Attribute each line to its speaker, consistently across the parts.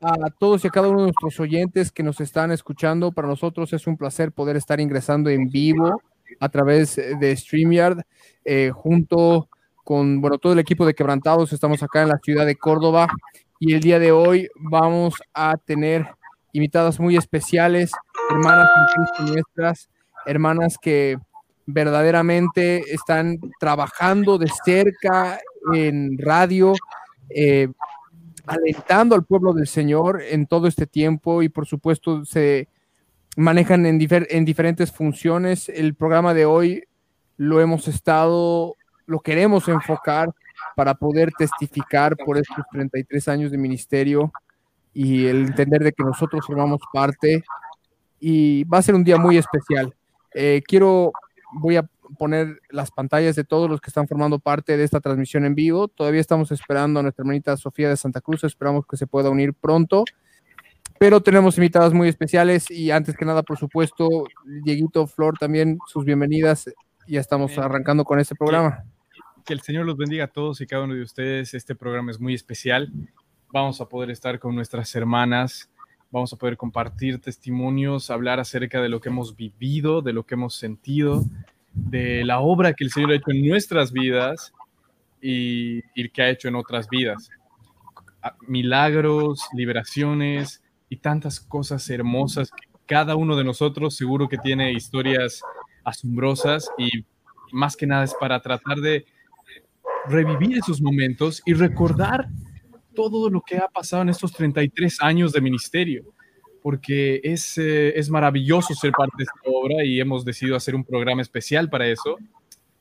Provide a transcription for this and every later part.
Speaker 1: a todos y a cada uno de nuestros oyentes que nos están escuchando. Para nosotros es un placer poder estar ingresando en vivo a través de StreamYard eh, junto con bueno, todo el equipo de Quebrantados. Estamos acá en la ciudad de Córdoba y el día de hoy vamos a tener invitadas muy especiales, hermanas nuestras, hermanas que verdaderamente están trabajando de cerca en radio, eh, alentando al pueblo del Señor en todo este tiempo y por supuesto se manejan en, difer- en diferentes funciones. El programa de hoy lo hemos estado, lo queremos enfocar para poder testificar por estos 33 años de ministerio y el entender de que nosotros formamos parte y va a ser un día muy especial. Eh, quiero, voy a poner las pantallas de todos los que están formando parte de esta transmisión en vivo. Todavía estamos esperando a nuestra hermanita Sofía de Santa Cruz, esperamos que se pueda unir pronto. Pero tenemos invitadas muy especiales y antes que nada, por supuesto, Dieguito, Flor, también sus bienvenidas. Ya estamos arrancando con este programa.
Speaker 2: Que el Señor los bendiga a todos y cada uno de ustedes. Este programa es muy especial. Vamos a poder estar con nuestras hermanas, vamos a poder compartir testimonios, hablar acerca de lo que hemos vivido, de lo que hemos sentido, de la obra que el Señor ha hecho en nuestras vidas y, y que ha hecho en otras vidas. Milagros, liberaciones y tantas cosas hermosas que cada uno de nosotros seguro que tiene historias asombrosas y más que nada es para tratar de revivir esos momentos y recordar todo lo que ha pasado en estos 33 años de ministerio, porque es, eh, es maravilloso ser parte de esta obra y hemos decidido hacer un programa especial para eso.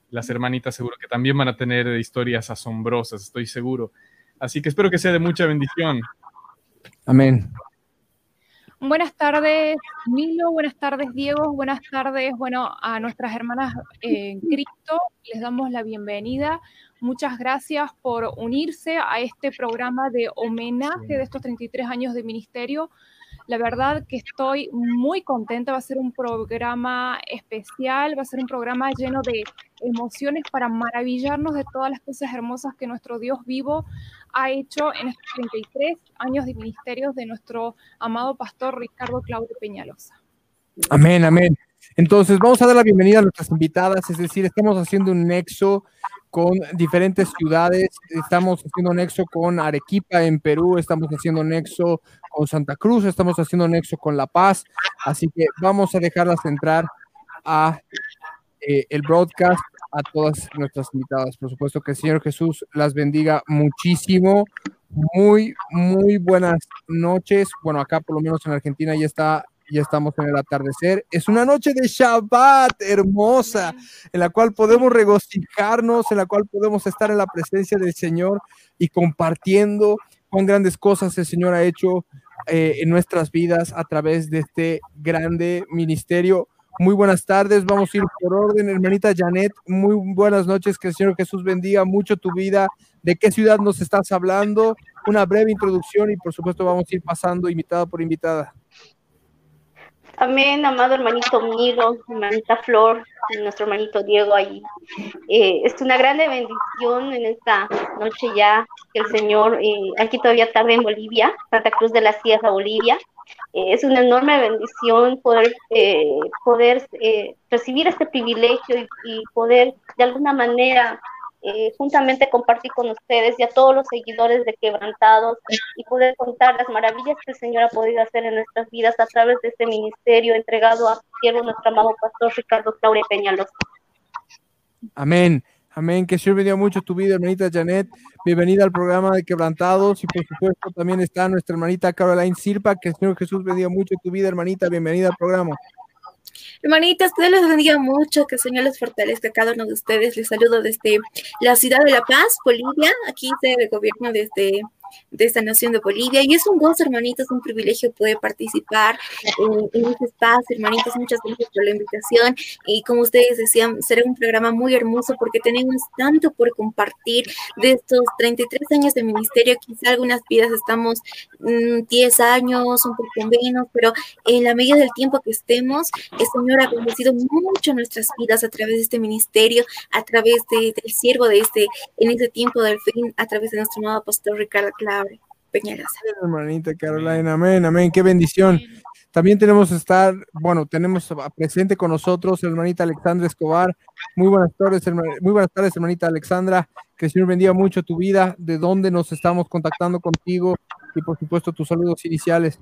Speaker 2: Las hermanitas seguro que también van a tener historias asombrosas, estoy seguro. Así que espero que sea de mucha bendición.
Speaker 1: Amén.
Speaker 3: Buenas tardes, Milo. Buenas tardes, Diego. Buenas tardes, bueno, a nuestras hermanas en Cristo. Les damos la bienvenida. Muchas gracias por unirse a este programa de homenaje de estos 33 años de ministerio. La verdad que estoy muy contenta. Va a ser un programa especial, va a ser un programa lleno de emociones para maravillarnos de todas las cosas hermosas que nuestro Dios vivo ha hecho en estos 33 años de ministerios de nuestro amado pastor Ricardo Claudio Peñalosa.
Speaker 1: Amén, amén. Entonces, vamos a dar la bienvenida a nuestras invitadas, es decir, estamos haciendo un nexo con diferentes ciudades, estamos haciendo nexo con Arequipa en Perú, estamos haciendo nexo con Santa Cruz, estamos haciendo nexo con La Paz, así que vamos a dejarlas entrar a eh, el broadcast a todas nuestras invitadas. Por supuesto que el Señor Jesús las bendiga muchísimo. Muy, muy buenas noches. Bueno, acá por lo menos en Argentina ya está, ya estamos en el atardecer. Es una noche de Shabbat hermosa, en la cual podemos regocijarnos, en la cual podemos estar en la presencia del Señor y compartiendo cuán grandes cosas el Señor ha hecho eh, en nuestras vidas a través de este grande ministerio. Muy buenas tardes, vamos a ir por orden, hermanita Janet. Muy buenas noches, que el Señor Jesús bendiga mucho tu vida. ¿De qué ciudad nos estás hablando? Una breve introducción y por supuesto vamos a ir pasando invitada por invitada.
Speaker 4: Amén, amado hermanito Milo, hermanita Flor, nuestro hermanito Diego ahí. Eh, es una grande bendición en esta noche ya que el Señor, eh, aquí todavía tarde en Bolivia, Santa Cruz de la Sierra, Bolivia. Eh, es una enorme bendición poder, poder recibir este privilegio y poder de alguna manera eh, juntamente compartir con ustedes y a todos los seguidores de Quebrantados y poder contar las maravillas que el Señor ha podido hacer en nuestras vidas a través de este ministerio entregado a su siervo, nuestro amado pastor Ricardo Claure Peñalosa.
Speaker 1: Amén. Amén. Que Señor bendiga mucho tu vida, hermanita Janet. Bienvenida al programa de Quebrantados. Y por supuesto, también está nuestra hermanita Caroline Silva. Que el Señor Jesús bendiga mucho tu vida, hermanita. Bienvenida al programa.
Speaker 5: Hermanitas, que Dios les bendiga mucho, que el Señor les fortalezca a cada uno de ustedes. Les saludo desde la ciudad de La Paz, Bolivia. Aquí se el gobierno desde de esta nación de Bolivia. Y es un gozo, hermanitos, un privilegio poder participar en este espacio, hermanitos. Muchas gracias por la invitación. Y como ustedes decían, será un programa muy hermoso porque tenemos tanto por compartir de estos 33 años de ministerio. Quizá algunas vidas estamos 10 mm, años, un poco menos, pero en la medida del tiempo que estemos, el Señor ha bendecido mucho nuestras vidas a través de este ministerio, a través de, del siervo de este, en este tiempo del fin, a través de nuestro nuevo pastor Ricardo Clave. Peñalosa.
Speaker 1: Hermanita Carolina, amén, amén, qué bendición. También tenemos estar, bueno, tenemos presente con nosotros hermanita Alexandra Escobar. Muy buenas tardes, muy buenas tardes, hermanita Alexandra. Que el Señor bendiga mucho tu vida, de dónde nos estamos contactando contigo y por supuesto tus saludos iniciales.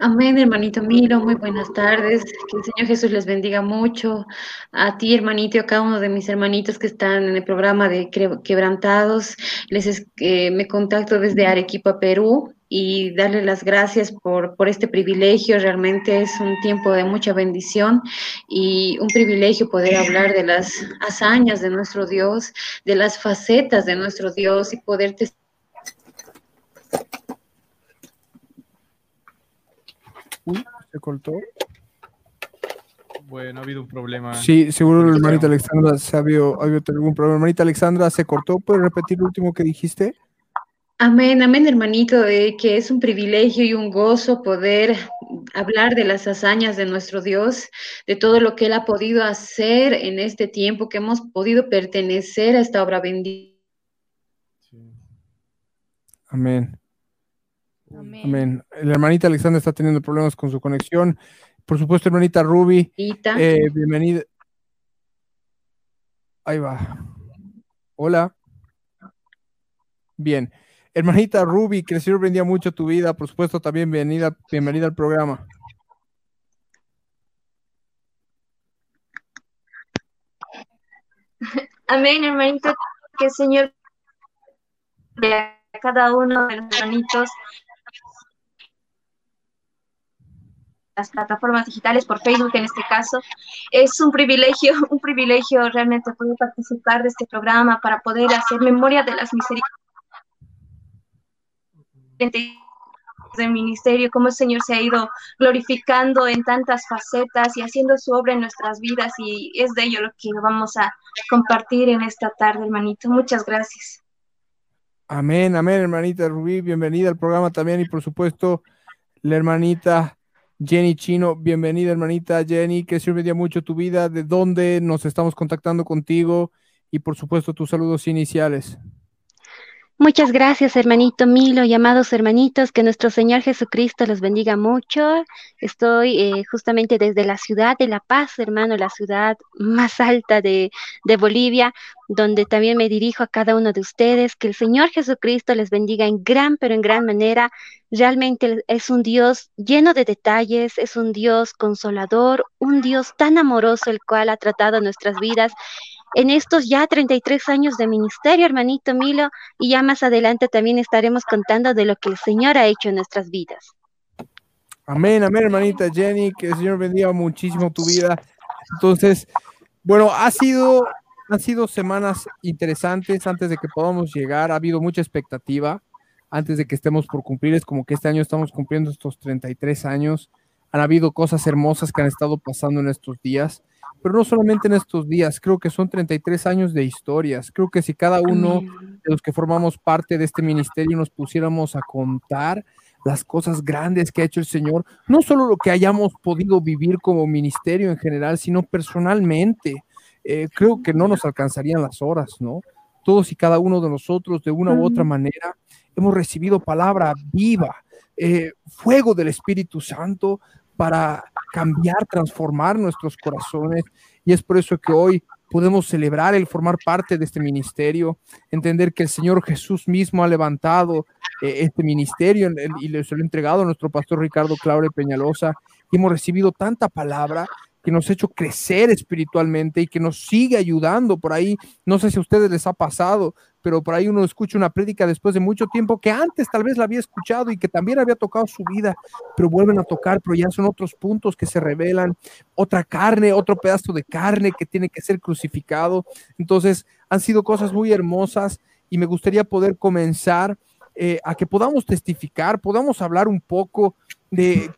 Speaker 6: Amén, hermanito Miro, muy buenas tardes. Que el Señor Jesús les bendiga mucho. A ti, hermanito, a cada uno de mis hermanitos que están en el programa de Quebrantados. Les me contacto desde Arequipa, Perú, y darle las gracias por, por este privilegio. Realmente es un tiempo de mucha bendición y un privilegio poder hablar de las hazañas de nuestro Dios, de las facetas de nuestro Dios y poder
Speaker 1: se cortó.
Speaker 2: Bueno, ha habido un problema.
Speaker 1: Sí, seguro la hermanita Alexandra se ha habido, ha habido algún problema. Hermanita Alexandra, ¿se cortó? ¿Puedes repetir lo último que dijiste?
Speaker 6: Amén, amén, hermanito, que es un privilegio y un gozo poder hablar de las hazañas de nuestro Dios, de todo lo que Él ha podido hacer en este tiempo, que hemos podido pertenecer a esta obra bendita.
Speaker 1: Amén. Amén. La hermanita Alexandra está teniendo problemas con su conexión. Por supuesto, hermanita Ruby. Eh, bienvenida. Ahí va. Hola. Bien. Hermanita Ruby, que el Señor bendiga mucho tu vida. Por supuesto, también bienvenida, bienvenida al programa.
Speaker 7: Amén, hermanito. Que el Señor a cada uno de los hermanitos las plataformas digitales, por Facebook en este caso. Es un privilegio, un privilegio realmente poder participar de este programa para poder hacer memoria de las misericordias del ministerio, cómo el Señor se ha ido glorificando en tantas facetas y haciendo su obra en nuestras vidas y es de ello lo que vamos a compartir en esta tarde, hermanito. Muchas gracias.
Speaker 1: Amén, amén, hermanita Rubí, bienvenida al programa también y por supuesto la hermanita Jenny Chino, bienvenida hermanita. Jenny, que sirve ya mucho tu vida, de dónde nos estamos contactando contigo y por supuesto tus saludos iniciales.
Speaker 8: Muchas gracias, hermanito Milo y amados hermanitos, que nuestro Señor Jesucristo los bendiga mucho. Estoy eh, justamente desde la ciudad de La Paz, hermano, la ciudad más alta de, de, Bolivia, donde también me dirijo a cada uno de ustedes. Que el Señor Jesucristo les bendiga en gran, pero en gran manera. Realmente es un Dios lleno de detalles, es un Dios consolador, un Dios tan amoroso, el cual ha tratado nuestras vidas en estos ya 33 años de ministerio, hermanito Milo, y ya más adelante también estaremos contando de lo que el Señor ha hecho en nuestras vidas.
Speaker 1: Amén, amén, hermanita Jenny, que el Señor bendiga muchísimo tu vida. Entonces, bueno, ha sido, han sido semanas interesantes antes de que podamos llegar, ha habido mucha expectativa antes de que estemos por cumplir, es como que este año estamos cumpliendo estos 33 años, han habido cosas hermosas que han estado pasando en estos días pero no solamente en estos días, creo que son 33 años de historias. Creo que si cada uno de los que formamos parte de este ministerio nos pusiéramos a contar las cosas grandes que ha hecho el Señor, no solo lo que hayamos podido vivir como ministerio en general, sino personalmente, eh, creo que no nos alcanzarían las horas, ¿no? Todos y cada uno de nosotros, de una u otra manera, hemos recibido palabra viva, eh, fuego del Espíritu Santo para cambiar, transformar nuestros corazones. Y es por eso que hoy podemos celebrar el formar parte de este ministerio, entender que el Señor Jesús mismo ha levantado eh, este ministerio y le ha entregado a nuestro pastor Ricardo Claure Peñalosa. Y hemos recibido tanta palabra que nos ha hecho crecer espiritualmente y que nos sigue ayudando por ahí. No sé si a ustedes les ha pasado, pero por ahí uno escucha una prédica después de mucho tiempo que antes tal vez la había escuchado y que también había tocado su vida, pero vuelven a tocar, pero ya son otros puntos que se revelan, otra carne, otro pedazo de carne que tiene que ser crucificado. Entonces, han sido cosas muy hermosas y me gustaría poder comenzar eh, a que podamos testificar, podamos hablar un poco de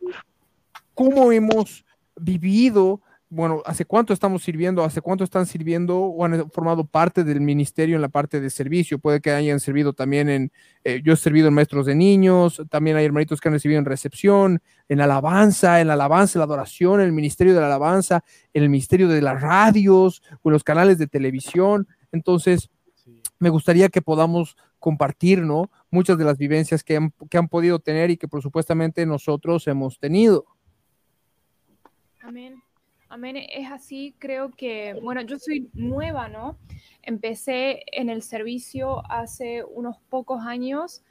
Speaker 1: cómo hemos vivido bueno, ¿hace cuánto estamos sirviendo? ¿Hace cuánto están sirviendo o han formado parte del ministerio en la parte de servicio? Puede que hayan servido también en, eh, yo he servido en maestros de niños, también hay hermanitos que han recibido en recepción, en alabanza, en la alabanza, en la adoración, en el ministerio de la alabanza, en el ministerio de las radios o en los canales de televisión. Entonces, me gustaría que podamos compartir, ¿no? Muchas de las vivencias que han, que han podido tener y que por supuestamente nosotros hemos tenido.
Speaker 3: Amén. Amén, es así, creo que, bueno, yo soy nueva, ¿no? Empecé en el servicio hace unos pocos años.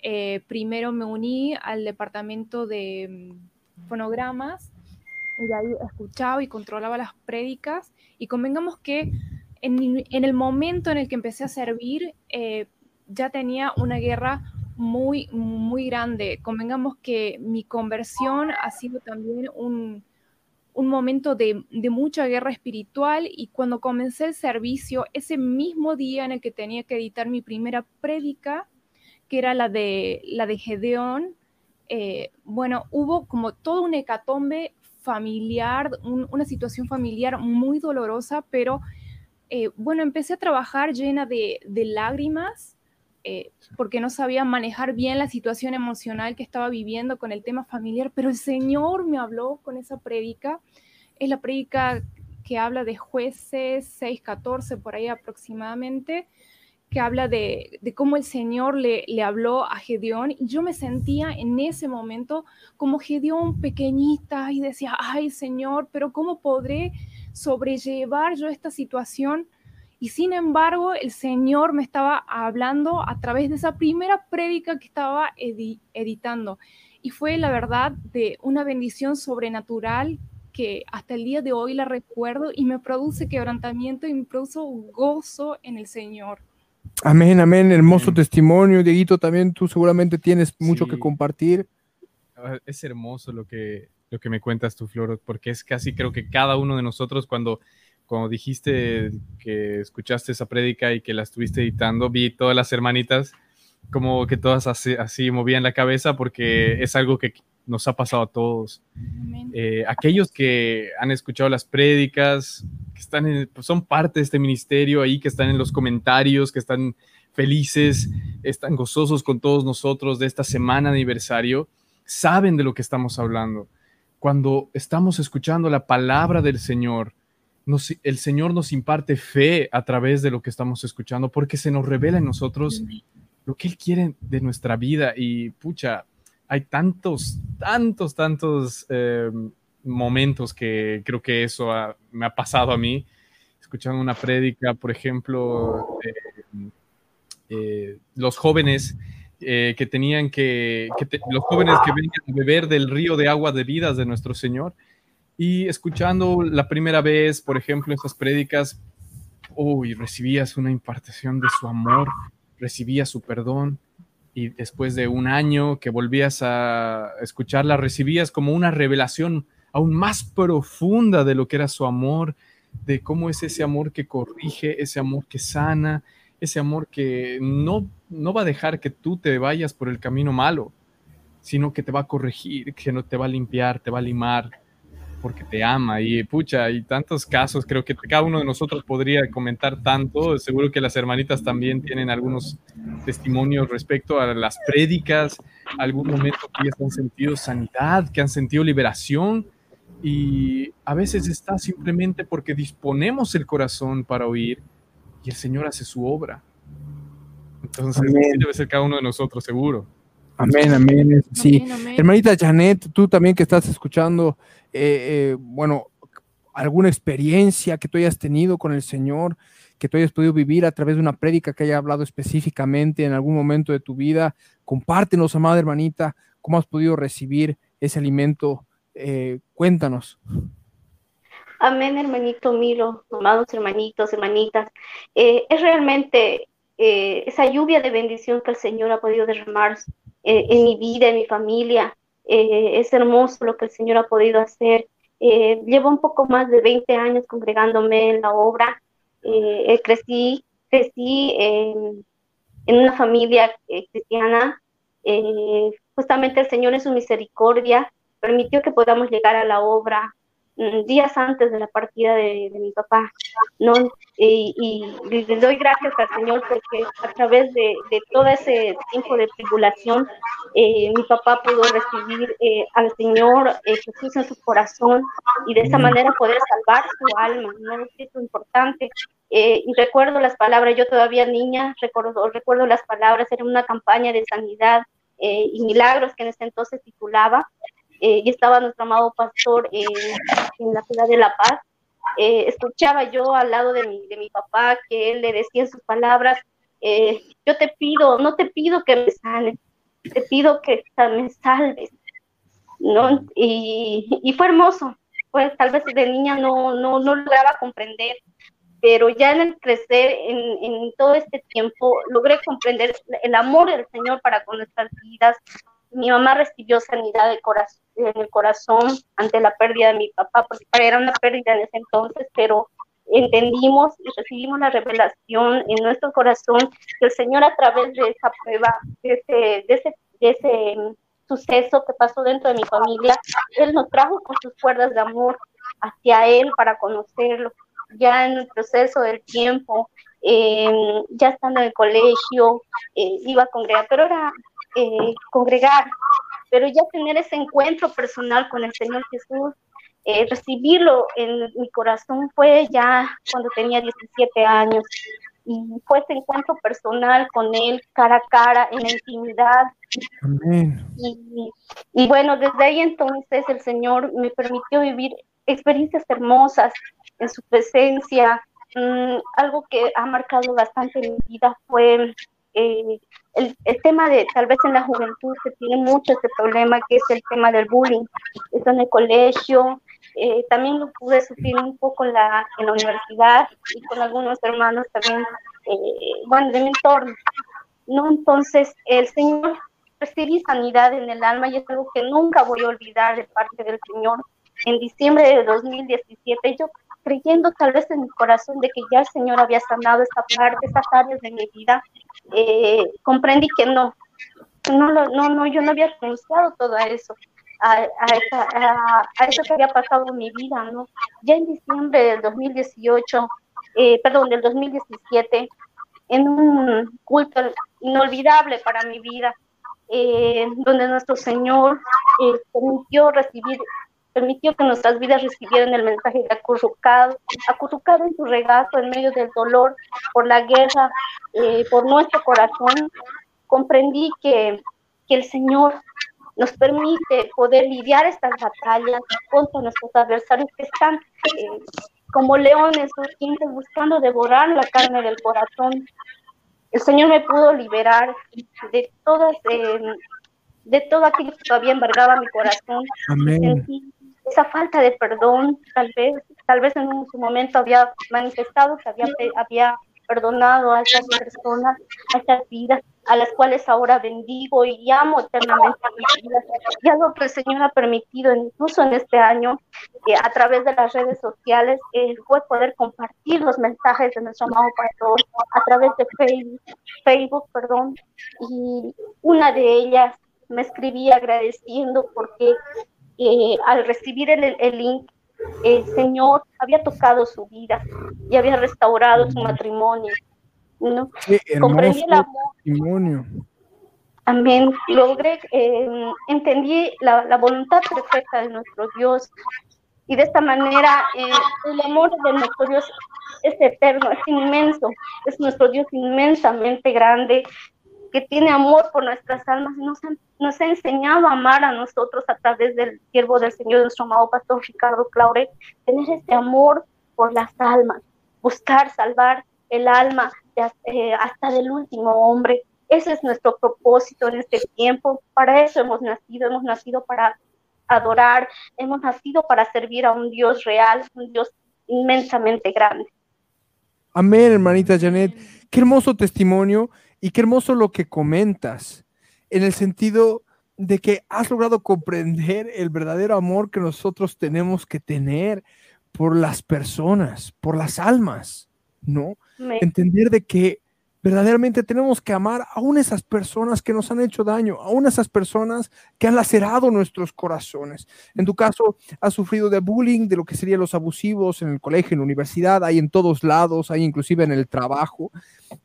Speaker 3: Eh, primero me uní al departamento de mm, fonogramas y ahí escuchaba y controlaba las prédicas. Y convengamos que en, el momento en el que empecé a servir, eh, ya tenía una guerra muy, muy grande. Convengamos que mi conversión ha sido también un, un momento de, mucha guerra espiritual y cuando comencé el servicio, ese mismo día en el que tenía que editar mi primera prédica, que era la de, la de Gedeón, eh, bueno, hubo como todo un hecatombe familiar, una situación familiar muy dolorosa, pero eh, bueno, empecé a trabajar llena de, de lágrimas, eh, porque no sabía manejar bien la situación emocional que estaba viviendo con el tema familiar, pero el Señor me habló con esa prédica. Es la prédica que habla de jueces 6.14 por ahí aproximadamente, que habla de, cómo el Señor le, le, habló a Gedeón y yo me sentía en ese momento como Gedeón pequeñita y decía, ay Señor, pero ¿cómo podré sobrellevar yo esta situación? Y sin embargo, el Señor me estaba hablando a través de esa primera prédica que estaba editando. Y fue la verdad de una bendición sobrenatural que hasta el día de hoy la recuerdo y me produce quebrantamiento y me produce gozo en el Señor.
Speaker 1: Amén, amén. Hermoso testimonio, Dieguito. También tú seguramente tienes mucho que compartir.
Speaker 2: Es hermoso lo que, lo que me cuentas tú, Flor, porque es casi creo que cada uno de nosotros cuando como dijiste que escuchaste esa prédica y que la estuviste editando, vi todas las hermanitas como que todas así, movían la cabeza porque es algo que nos ha pasado a todos. Eh, aquellos que han escuchado las prédicas, que están pues son parte de este ministerio ahí, que están en los comentarios, que están felices, están gozosos con todos nosotros de esta semana de aniversario, saben de lo que estamos hablando. Cuando estamos escuchando la palabra del Señor, el Señor nos imparte fe a través de lo que estamos escuchando, porque se nos revela en nosotros lo que Él quiere de nuestra vida. Y pucha, hay tantos, tantos, tantos em, momentos que creo que eso me ha pasado a mí. Escuchando una prédica, por ejemplo, eh, los jóvenes eh, que tenían que, los jóvenes que venían a beber del río de agua de vidas de nuestro Señor y escuchando la primera vez, por ejemplo, esas prédicas, uy, recibías una impartición de su amor, recibías su perdón, y después de un año que volvías a escucharla, recibías como una revelación aún más profunda de lo que era su amor, de cómo es ese amor que corrige, ese amor que sana, ese amor que no, no va a dejar que tú te vayas por el camino malo, sino que te va a corregir, que no te va a limpiar, te va a limar, porque te ama. Y pucha, hay tantos casos, creo que cada uno de nosotros podría comentar tanto. Seguro que las hermanitas también tienen algunos testimonios respecto a las prédicas, algún momento que ellas han sentido sanidad, que han sentido liberación. Y a veces está simplemente porque disponemos el corazón para oír y el Señor hace su obra. Entonces, debe ser cada uno de nosotros, seguro.
Speaker 1: Amén, amén. Sí. Hermanita Janet, tú también que estás escuchando, eh, eh, bueno, alguna experiencia que tú hayas tenido con el Señor, que tú hayas podido vivir a través de una prédica que haya hablado específicamente en algún momento de tu vida. Compártenos, amada hermanita, cómo has podido recibir ese alimento. Eh, cuéntanos.
Speaker 4: Amén, hermanito Milo, amados hermanitos, hermanitas. es realmente esa lluvia de bendición que el Señor ha podido derramar eh, en mi vida, en mi familia. Eh, es hermoso lo que el Señor ha podido hacer. Eh, llevo un poco más de 20 años congregándome en la obra. crecí, crecí en una familia eh, cristiana. Eh, justamente el Señor en su misericordia permitió que podamos llegar a la obra días antes de la partida de, mi papá, ¿no? Y, y, le doy gracias al Señor porque a través de, todo ese tiempo de tribulación, eh, mi papá pudo recibir eh, al Señor eh, Jesús en su corazón y de esa manera poder salvar su alma, ¿no? Es importante. y recuerdo las palabras, yo todavía niña, recuerdo, recuerdo las palabras, era una campaña de sanidad y milagros que en ese entonces titulaba, eh, y estaba nuestro amado pastor en la ciudad de La Paz. Eh, escuchaba yo al lado de mi, de mi papá que él le decía en sus palabras, eh, yo te pido, no te pido que me sanes, te pido que me salves. ¿no? Y, y, fue hermoso, pues tal vez de niña no, no, no lograba comprender, pero ya en el crecer, en, en, todo este tiempo, logré comprender el amor del Señor para con nuestras vidas, mi mamá recibió sanidad de corazón, en el corazón ante la pérdida de mi papá, porque era una pérdida en ese entonces, pero entendimos y recibimos la revelación en nuestro corazón que el Señor a través de esa prueba, de ese, de ese, de ese suceso que pasó dentro de mi familia, Él nos trajo con sus cuerdas de amor hacia Él para conocerlo. Ya en el proceso del tiempo, eh, ya estando en el colegio, eh, iba a congregar, pero era eh, congregar, pero ya tener ese encuentro personal con el Señor Jesús, eh, recibirlo en mi corazón fue ya cuando tenía 17 años y fue ese encuentro personal con Él cara a cara en la intimidad. Y, y, bueno, desde ahí entonces el Señor me permitió vivir experiencias hermosas en su presencia. Mm, algo que ha marcado bastante mi vida fue eh, el, tema de, tal vez en la juventud se tiene mucho este problema, que es el tema del bullying. Esto en el colegio, eh, también lo pude sufrir un poco en la, en la universidad y con algunos hermanos también, eh, bueno, de mi entorno. ¿no? Entonces, el Señor recibí sanidad en el alma y es algo que nunca voy a olvidar de parte del Señor. En diciembre de 2017 yo creyendo tal vez en mi corazón de que ya el Señor había sanado esta parte, estas áreas de mi vida, eh, comprendí que no, no, no, no, yo no había renunciado todo eso, a, a, a, eso que había pasado en mi vida, ¿no? Ya en diciembre del 2018, eh, perdón, del 2017, en un culto inolvidable para mi vida, eh, donde nuestro Señor permitió recibir permitió que nuestras vidas recibieran el mensaje de acurrucado, acurrucado en su regazo en medio del dolor por la guerra, eh, por nuestro corazón, comprendí que, que el Señor nos permite poder lidiar estas batallas contra nuestros adversarios que están eh, como leones buscando devorar la carne del corazón. El Señor me pudo liberar de todas, eh, de todo aquello que todavía embargaba mi corazón.
Speaker 1: Amén
Speaker 4: esa falta de perdón, tal vez, tal vez en su momento había manifestado que había, había perdonado a esas personas, a esas vidas, a las cuales ahora bendigo y amo eternamente mis vidas. Y algo que el Señor ha permitido, incluso en este año, eh, a través de las redes sociales, eh, fue poder compartir los mensajes de nuestro amado pastor a través de Facebook, Facebook perdón, y una de ellas me escribí agradeciendo porque eh, al recibir el, el link, el Señor había tocado su vida y había restaurado su matrimonio. ¿no?
Speaker 1: Comprendí el amor.
Speaker 4: Amén. Logré, eh, entendí la, la, voluntad perfecta de nuestro Dios y de esta manera eh, el amor de nuestro Dios es eterno, es inmenso, es nuestro Dios inmensamente grande que tiene amor por nuestras almas nos, nos ha enseñado a amar a nosotros a través del siervo del Señor, nuestro amado pastor Ricardo Claure, tener este amor por las almas, buscar salvar el alma eh, hasta del último hombre. Ese es nuestro propósito en este tiempo. Para eso hemos nacido, hemos nacido para adorar, hemos nacido para servir a un Dios real, un Dios inmensamente grande.
Speaker 1: Amén, hermanita Janet. Qué hermoso testimonio y qué hermoso lo que comentas, en el sentido de que has logrado comprender el verdadero amor que nosotros tenemos que tener por las personas, por las almas, ¿no? Entender de que Verdaderamente tenemos que amar aún esas personas que nos han hecho daño, aún esas personas que han lacerado nuestros corazones. En tu caso, has sufrido de bullying, de lo que serían los abusivos en el colegio, en la universidad, hay en todos lados, hay inclusive en el trabajo.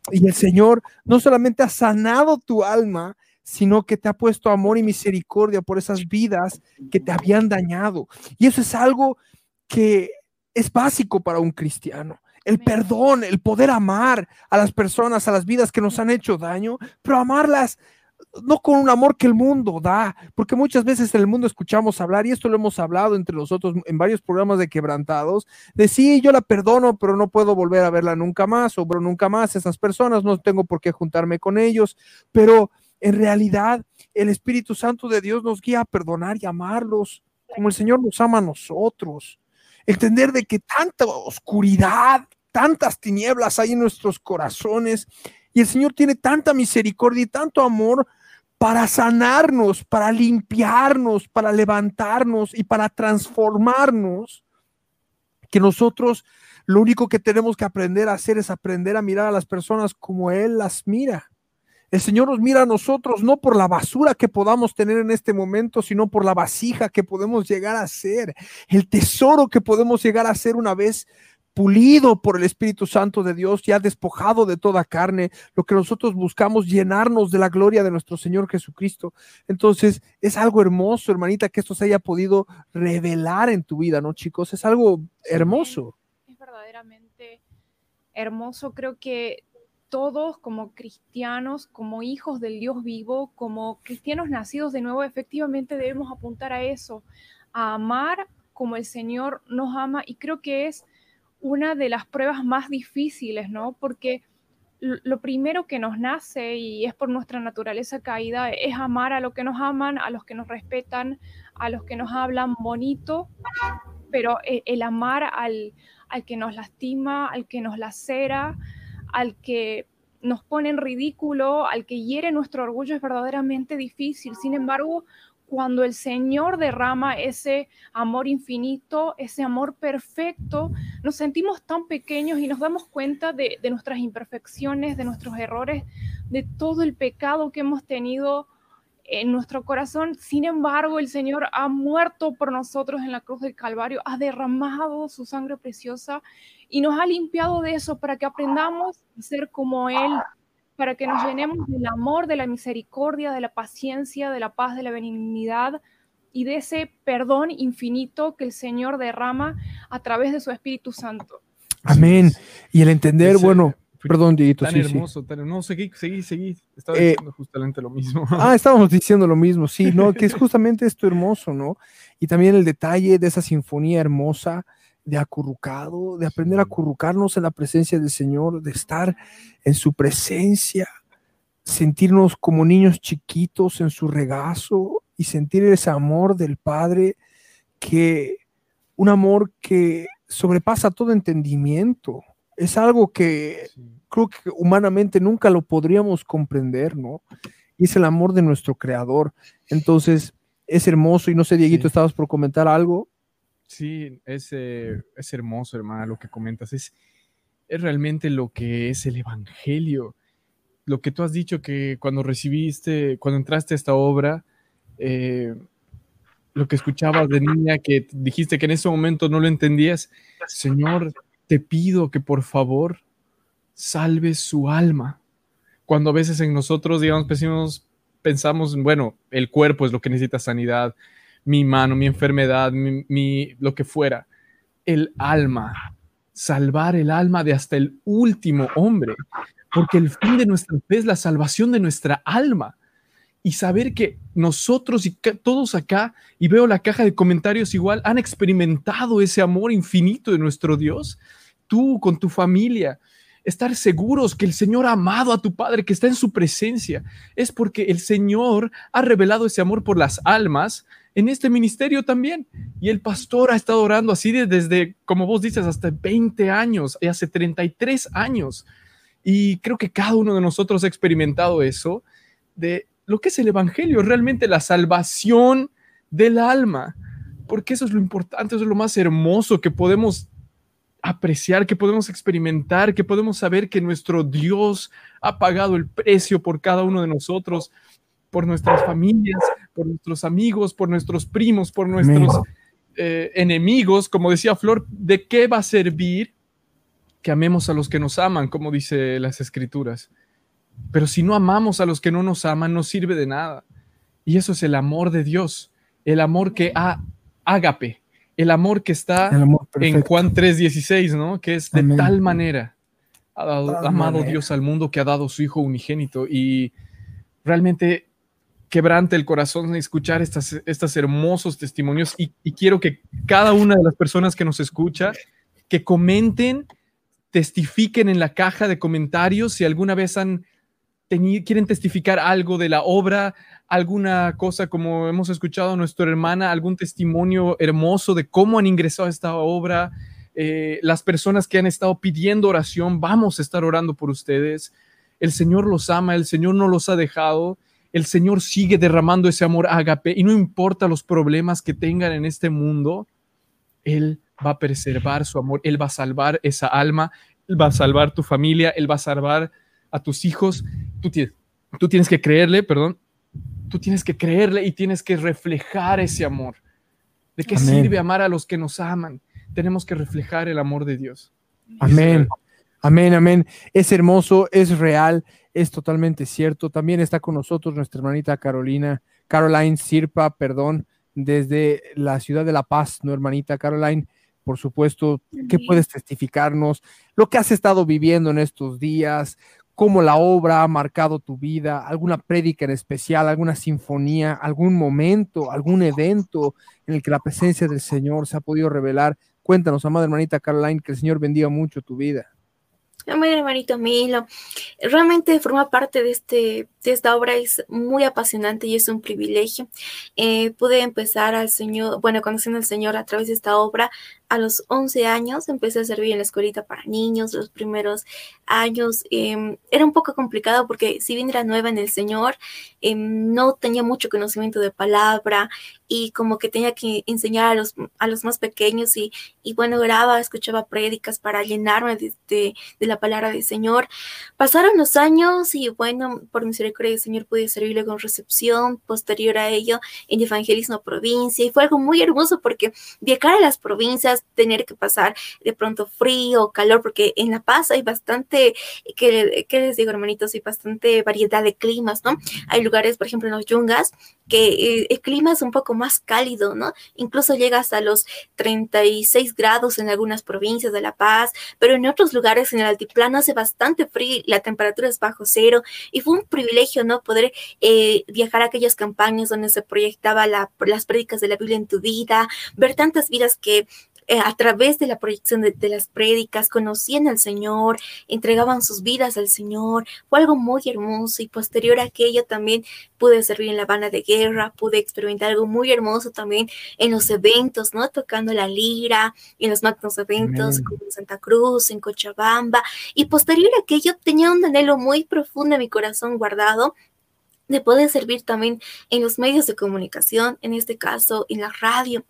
Speaker 1: Y el Señor no solamente ha sanado tu alma, sino que te ha puesto amor y misericordia por esas vidas que te habían dañado. Y eso es algo que es básico para un cristiano el perdón, el poder amar a las personas, a las vidas que nos han hecho daño, pero amarlas no con un amor que el mundo da, porque muchas veces en el mundo escuchamos hablar, y esto lo hemos hablado entre nosotros en varios programas de quebrantados, de sí, yo la perdono, pero no puedo volver a verla nunca más, o nunca más, esas personas, no tengo por qué juntarme con ellos, pero en realidad el Espíritu Santo de Dios nos guía a perdonar y amarlos, como el Señor nos ama a nosotros. Entender de que tanta oscuridad, tantas tinieblas hay en nuestros corazones y el Señor tiene tanta misericordia y tanto amor para sanarnos, para limpiarnos, para levantarnos y para transformarnos, que nosotros lo único que tenemos que aprender a hacer es aprender a mirar a las personas como Él las mira. El Señor nos mira a nosotros no por la basura que podamos tener en este momento, sino por la vasija que podemos llegar a ser, el tesoro que podemos llegar a ser una vez pulido por el Espíritu Santo de Dios, ya despojado de toda carne, lo que nosotros buscamos llenarnos de la gloria de nuestro Señor Jesucristo. Entonces, es algo hermoso, hermanita, que esto se haya podido revelar en tu vida, ¿no, chicos? Es algo hermoso.
Speaker 3: Es verdaderamente hermoso. Creo que todos como cristianos, como hijos del Dios vivo, como cristianos nacidos de nuevo, efectivamente debemos apuntar a eso, a amar como el Señor nos ama y creo que es una de las pruebas más difíciles, ¿no? Porque lo primero que nos nace y es por nuestra naturaleza caída es amar a los que nos aman, a los que nos respetan, a los que nos hablan bonito, pero e, el, amar al, al, que nos lastima, al que nos lacera, al que nos pone en ridículo, al que hiere nuestro orgullo es verdaderamente difícil. Sin embargo, cuando el Señor derrama ese amor infinito, ese amor perfecto, nos sentimos tan pequeños y nos damos cuenta de, nuestras imperfecciones, de nuestros errores, de todo el pecado que hemos tenido en nuestro corazón. Sin embargo, el Señor ha muerto por nosotros en la cruz del Calvario, ha derramado su sangre preciosa y nos ha limpiado de eso para que aprendamos a ser como Él, para que nos llenemos del amor, de la misericordia, de la paciencia, de la paz, de la benignidad y de ese perdón infinito que el Señor derrama a través de su Espíritu Santo.
Speaker 1: Amén. Y el entender, bueno, perdón, Dieguito.
Speaker 2: Tan hermoso, tan No, seguí, seguí, seguí. Estaba eh, diciendo justamente lo mismo.
Speaker 1: Ah, estábamos diciendo lo mismo, sí, ¿no? Que es justamente esto hermoso, ¿no? Y también el detalle de esa sinfonía hermosa de acurrucado, de aprender a acurrucarnos en la presencia del Señor, de estar en su presencia, sentirnos como niños chiquitos en su regazo y sentir ese amor del Padre que un amor que sobrepasa todo entendimiento. Es algo que creo que humanamente nunca lo podríamos comprender, ¿no? Y es el amor de nuestro Creador. Entonces, es hermoso y no sé, Dieguito, estabas por comentar algo.
Speaker 2: Sí, es, eh, es hermoso, hermana, lo que comentas. Es, es realmente lo que es el Evangelio. Lo que tú has dicho que cuando recibiste, cuando entraste a esta obra, eh, lo que escuchabas de niña, que dijiste que en ese momento no lo entendías, Señor, te pido que por favor salves su alma. Cuando a veces en nosotros, digamos, pensamos, pensamos, bueno, el cuerpo es lo que necesita sanidad, mi mano, mi enfermedad, mi, lo que fuera. El alma, salvar el alma de hasta el último hombre, porque el fin de nuestra fe es la salvación de nuestra alma. Y saber que nosotros y todos acá, y veo la caja de comentarios igual, han experimentado ese amor infinito de nuestro Dios, tú con tu familia, estar seguros que el Señor ha amado a tu Padre, que está en su presencia, es porque el Señor ha revelado ese amor por las almas en este ministerio también. Y el pastor ha estado orando así desde, como vos dices, hasta 20 años, y hace 33 años. Y creo que cada uno de nosotros ha experimentado eso, de lo que es el Evangelio, realmente la salvación del alma, porque eso es lo importante, eso es lo más hermoso que podemos apreciar, que podemos experimentar, que podemos saber que nuestro Dios ha pagado el precio por cada uno de nosotros, por nuestras familias, por nuestros amigos, por nuestros primos, por nuestros eh, enemigos. Como decía Flor, ¿de qué va a servir que amemos a los que nos aman, como dice las escrituras? Pero si no amamos a los que no nos aman, no sirve de nada. Y eso es el amor de Dios, el amor que ha ágape, el amor que está en Juan 3:16, ¿no? Que es de tal manera ha dado, amado Dios al mundo que ha dado su Hijo unigénito y realmente quebrante el corazón escuchar estas, estos hermosos testimonios y, quiero que cada una de las personas que nos escucha, que comenten, testifiquen en la caja de comentarios si alguna vez han tenido, quieren testificar algo de la obra, alguna cosa como hemos escuchado a nuestra hermana, algún testimonio hermoso de cómo han ingresado a esta obra, eh, las personas que han estado pidiendo oración, vamos a estar orando por ustedes. El Señor los ama, el Señor no los ha dejado, el Señor sigue derramando ese amor ágape y no importa los problemas que tengan en este mundo, Él va a preservar su amor, Él va a salvar esa alma, Él va a salvar tu familia, Él va a salvar a tus hijos. Tú tienes, tú tienes que creerle, perdón, tú tienes que creerle y tienes que reflejar ese amor. ¿De qué sirve amar a los que nos aman? Tenemos que reflejar el amor de Dios.
Speaker 1: Amén. Amén, amén. Es hermoso, es real, es totalmente cierto. También está con nosotros nuestra hermanita Carolina, Caroline Sirpa, perdón, desde la ciudad de La Paz, ¿no, hermanita Caroline? Por supuesto, ¿qué puedes testificarnos? Lo que has estado viviendo en estos días, cómo la obra ha marcado tu vida, alguna prédica en especial, alguna sinfonía, algún momento, algún evento en el que la presencia del Señor se ha podido revelar. Cuéntanos, amada hermanita Caroline, que el Señor bendiga mucho tu vida.
Speaker 5: Amén, hermanito Milo. Realmente forma parte de, este, esta obra, es muy apasionante y es un privilegio. Eh, pude empezar al Señor, bueno, conociendo al Señor a través de esta obra a los 11 años empecé a servir en la escuelita para niños. Los primeros años em, era un poco complicado porque si bien era nueva en el Señor, em, no tenía mucho conocimiento de palabra y como que tenía que enseñar a los, a los más pequeños y, y bueno, grababa, escuchaba prédicas para llenarme de, de, la palabra del Señor. Pasaron los años y bueno, por misericordia del Señor pude servirle con recepción. Posterior a ello, en evangelismo provincia y fue algo muy hermoso porque viajar a las provincias tener que pasar de pronto frío, calor, porque en La Paz hay bastante, ¿qué, les digo, hermanitos? Hay bastante variedad de climas, ¿no? Hay lugares, por ejemplo, en los Yungas, que eh, el clima es un poco más cálido, ¿no? Incluso llega hasta los 36 grados en algunas provincias de La Paz, pero en otros lugares en el altiplano hace bastante frío, la temperatura es bajo cero y fue un privilegio, ¿no? Poder eh, viajar a aquellas campañas donde se proyectaba las prédicas de la Biblia en tu vida, ver tantas vidas que eh, a través de la proyección de, las prédicas, conocían al Señor, entregaban sus vidas al Señor. Fue algo muy hermoso y posterior a aquello también pude servir en la banda de guerra, pude experimentar algo muy hermoso también en los eventos, ¿no? Tocando la lira, en los magnos eventos como en Santa Cruz, en Cochabamba. Y posterior a aquello tenía un anhelo muy profundo en mi corazón guardado de poder servir también en los medios de comunicación, en este caso en la radio.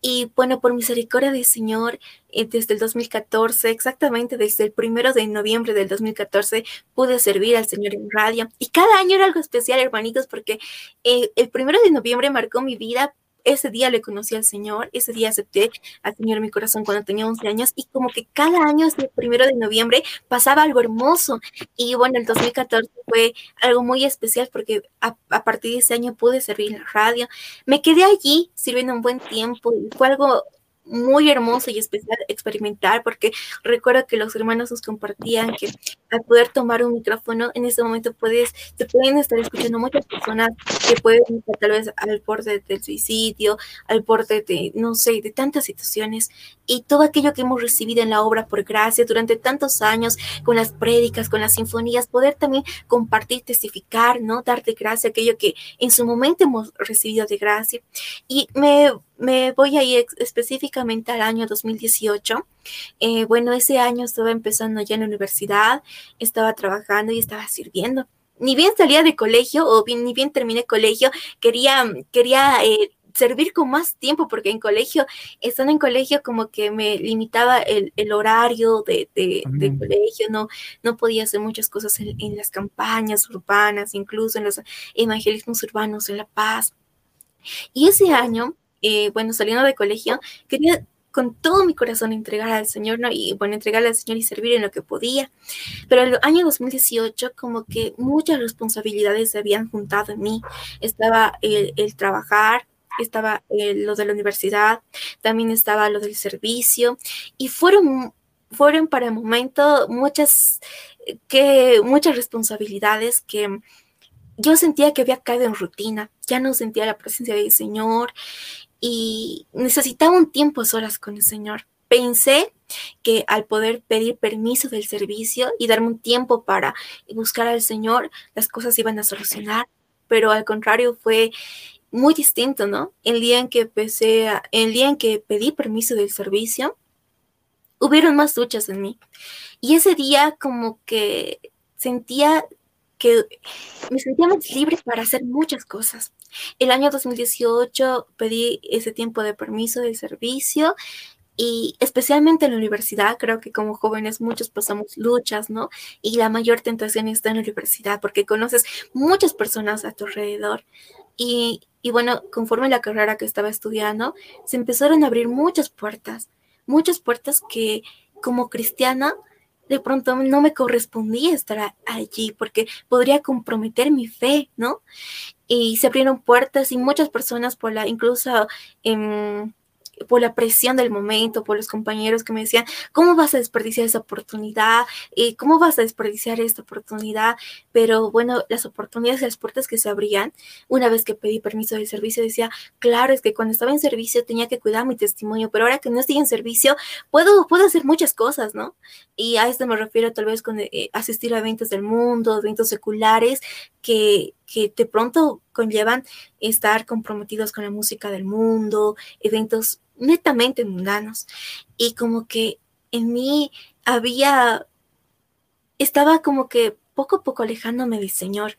Speaker 5: Y bueno, por misericordia del Señor, eh, desde el 2014, exactamente desde el primero de noviembre del 2014, pude servir al Señor en radio. Y cada año era algo especial, hermanitos, porque eh, el primero de noviembre marcó mi vida ese día le conocí al Señor, ese día acepté al Señor en mi corazón cuando tenía 11 años y como que cada año, el primero de noviembre, pasaba algo hermoso. Y bueno, el 2014 fue algo muy especial porque a, partir de ese año pude servir en la radio. Me quedé allí sirviendo un buen tiempo y fue algo muy hermoso y especial experimentar, porque recuerdo que los hermanos nos compartían que al poder tomar un micrófono, en ese momento puedes, te pueden estar escuchando muchas personas que pueden estar tal vez al borde del suicidio, al borde de, no sé, de tantas situaciones, y todo aquello que hemos recibido en la obra por gracia durante tantos años, con las prédicas, con las sinfonías, poder también compartir, testificar, ¿no? Darte gracia, aquello que en su momento hemos recibido de gracia. Y me me voy a ir específicamente al año 2018. Eh, bueno, ese año estaba empezando ya en la universidad, estaba trabajando y estaba sirviendo. Ni bien salía de colegio o bien, ni bien terminé colegio, quería, quería eh, servir con más tiempo, porque en colegio, estando en colegio, como que me limitaba el, horario de, de, colegio, no, no podía hacer muchas cosas en, en, las campañas urbanas, incluso en los evangelismos urbanos en La Paz. Y ese año, eh, bueno, saliendo de colegio, quería con todo mi corazón entregar al Señor, ¿no? Y bueno, entregarle al Señor y servir en lo que podía. Pero el año 2018, como que muchas responsabilidades se habían juntado en mí. Estaba el, trabajar, estaba lo de la universidad, también estaba lo del servicio, y fueron, fueron para el momento muchas, que, muchas responsabilidades que yo sentía que había caído en rutina, ya no sentía la presencia del Señor y necesitaba un tiempo solas con el Señor. Pensé que al poder pedir permiso del servicio y darme un tiempo para buscar al Señor, las cosas iban a solucionar, pero al contrario fue muy distinto, ¿no? El día en que empecé, el día en que pedí permiso del servicio, hubieron más duchas en mí. Y ese día como que sentía que me sentía más libre para hacer muchas cosas. El año 2018 pedí ese tiempo de permiso del servicio y especialmente en la universidad, creo que como jóvenes muchos pasamos luchas, ¿no? Y la mayor tentación está en la universidad porque conoces muchas personas a tu alrededor. Y, y bueno, conforme la carrera que estaba estudiando, se empezaron a abrir muchas puertas, muchas puertas que como cristiana de pronto no me correspondía estar allí porque podría comprometer mi fe, ¿no? Y se abrieron puertas y muchas personas por la, incluso en por la presión del momento, por los compañeros que me decían, ¿cómo vas a desperdiciar esa oportunidad? ¿Y ¿Cómo vas a desperdiciar esta oportunidad? Pero bueno, las oportunidades las puertas que se abrían, una vez que pedí permiso de servicio, decía, claro, es que cuando estaba en servicio tenía que cuidar mi testimonio, pero ahora que no estoy en servicio, puedo, puedo hacer muchas cosas, ¿no? Y a esto me refiero tal vez con eh, asistir a eventos del mundo, eventos seculares, que, que de pronto conllevan estar comprometidos con la música del mundo, eventos netamente mundanos. Y como que en mí había, estaba como que poco a poco alejándome del Señor,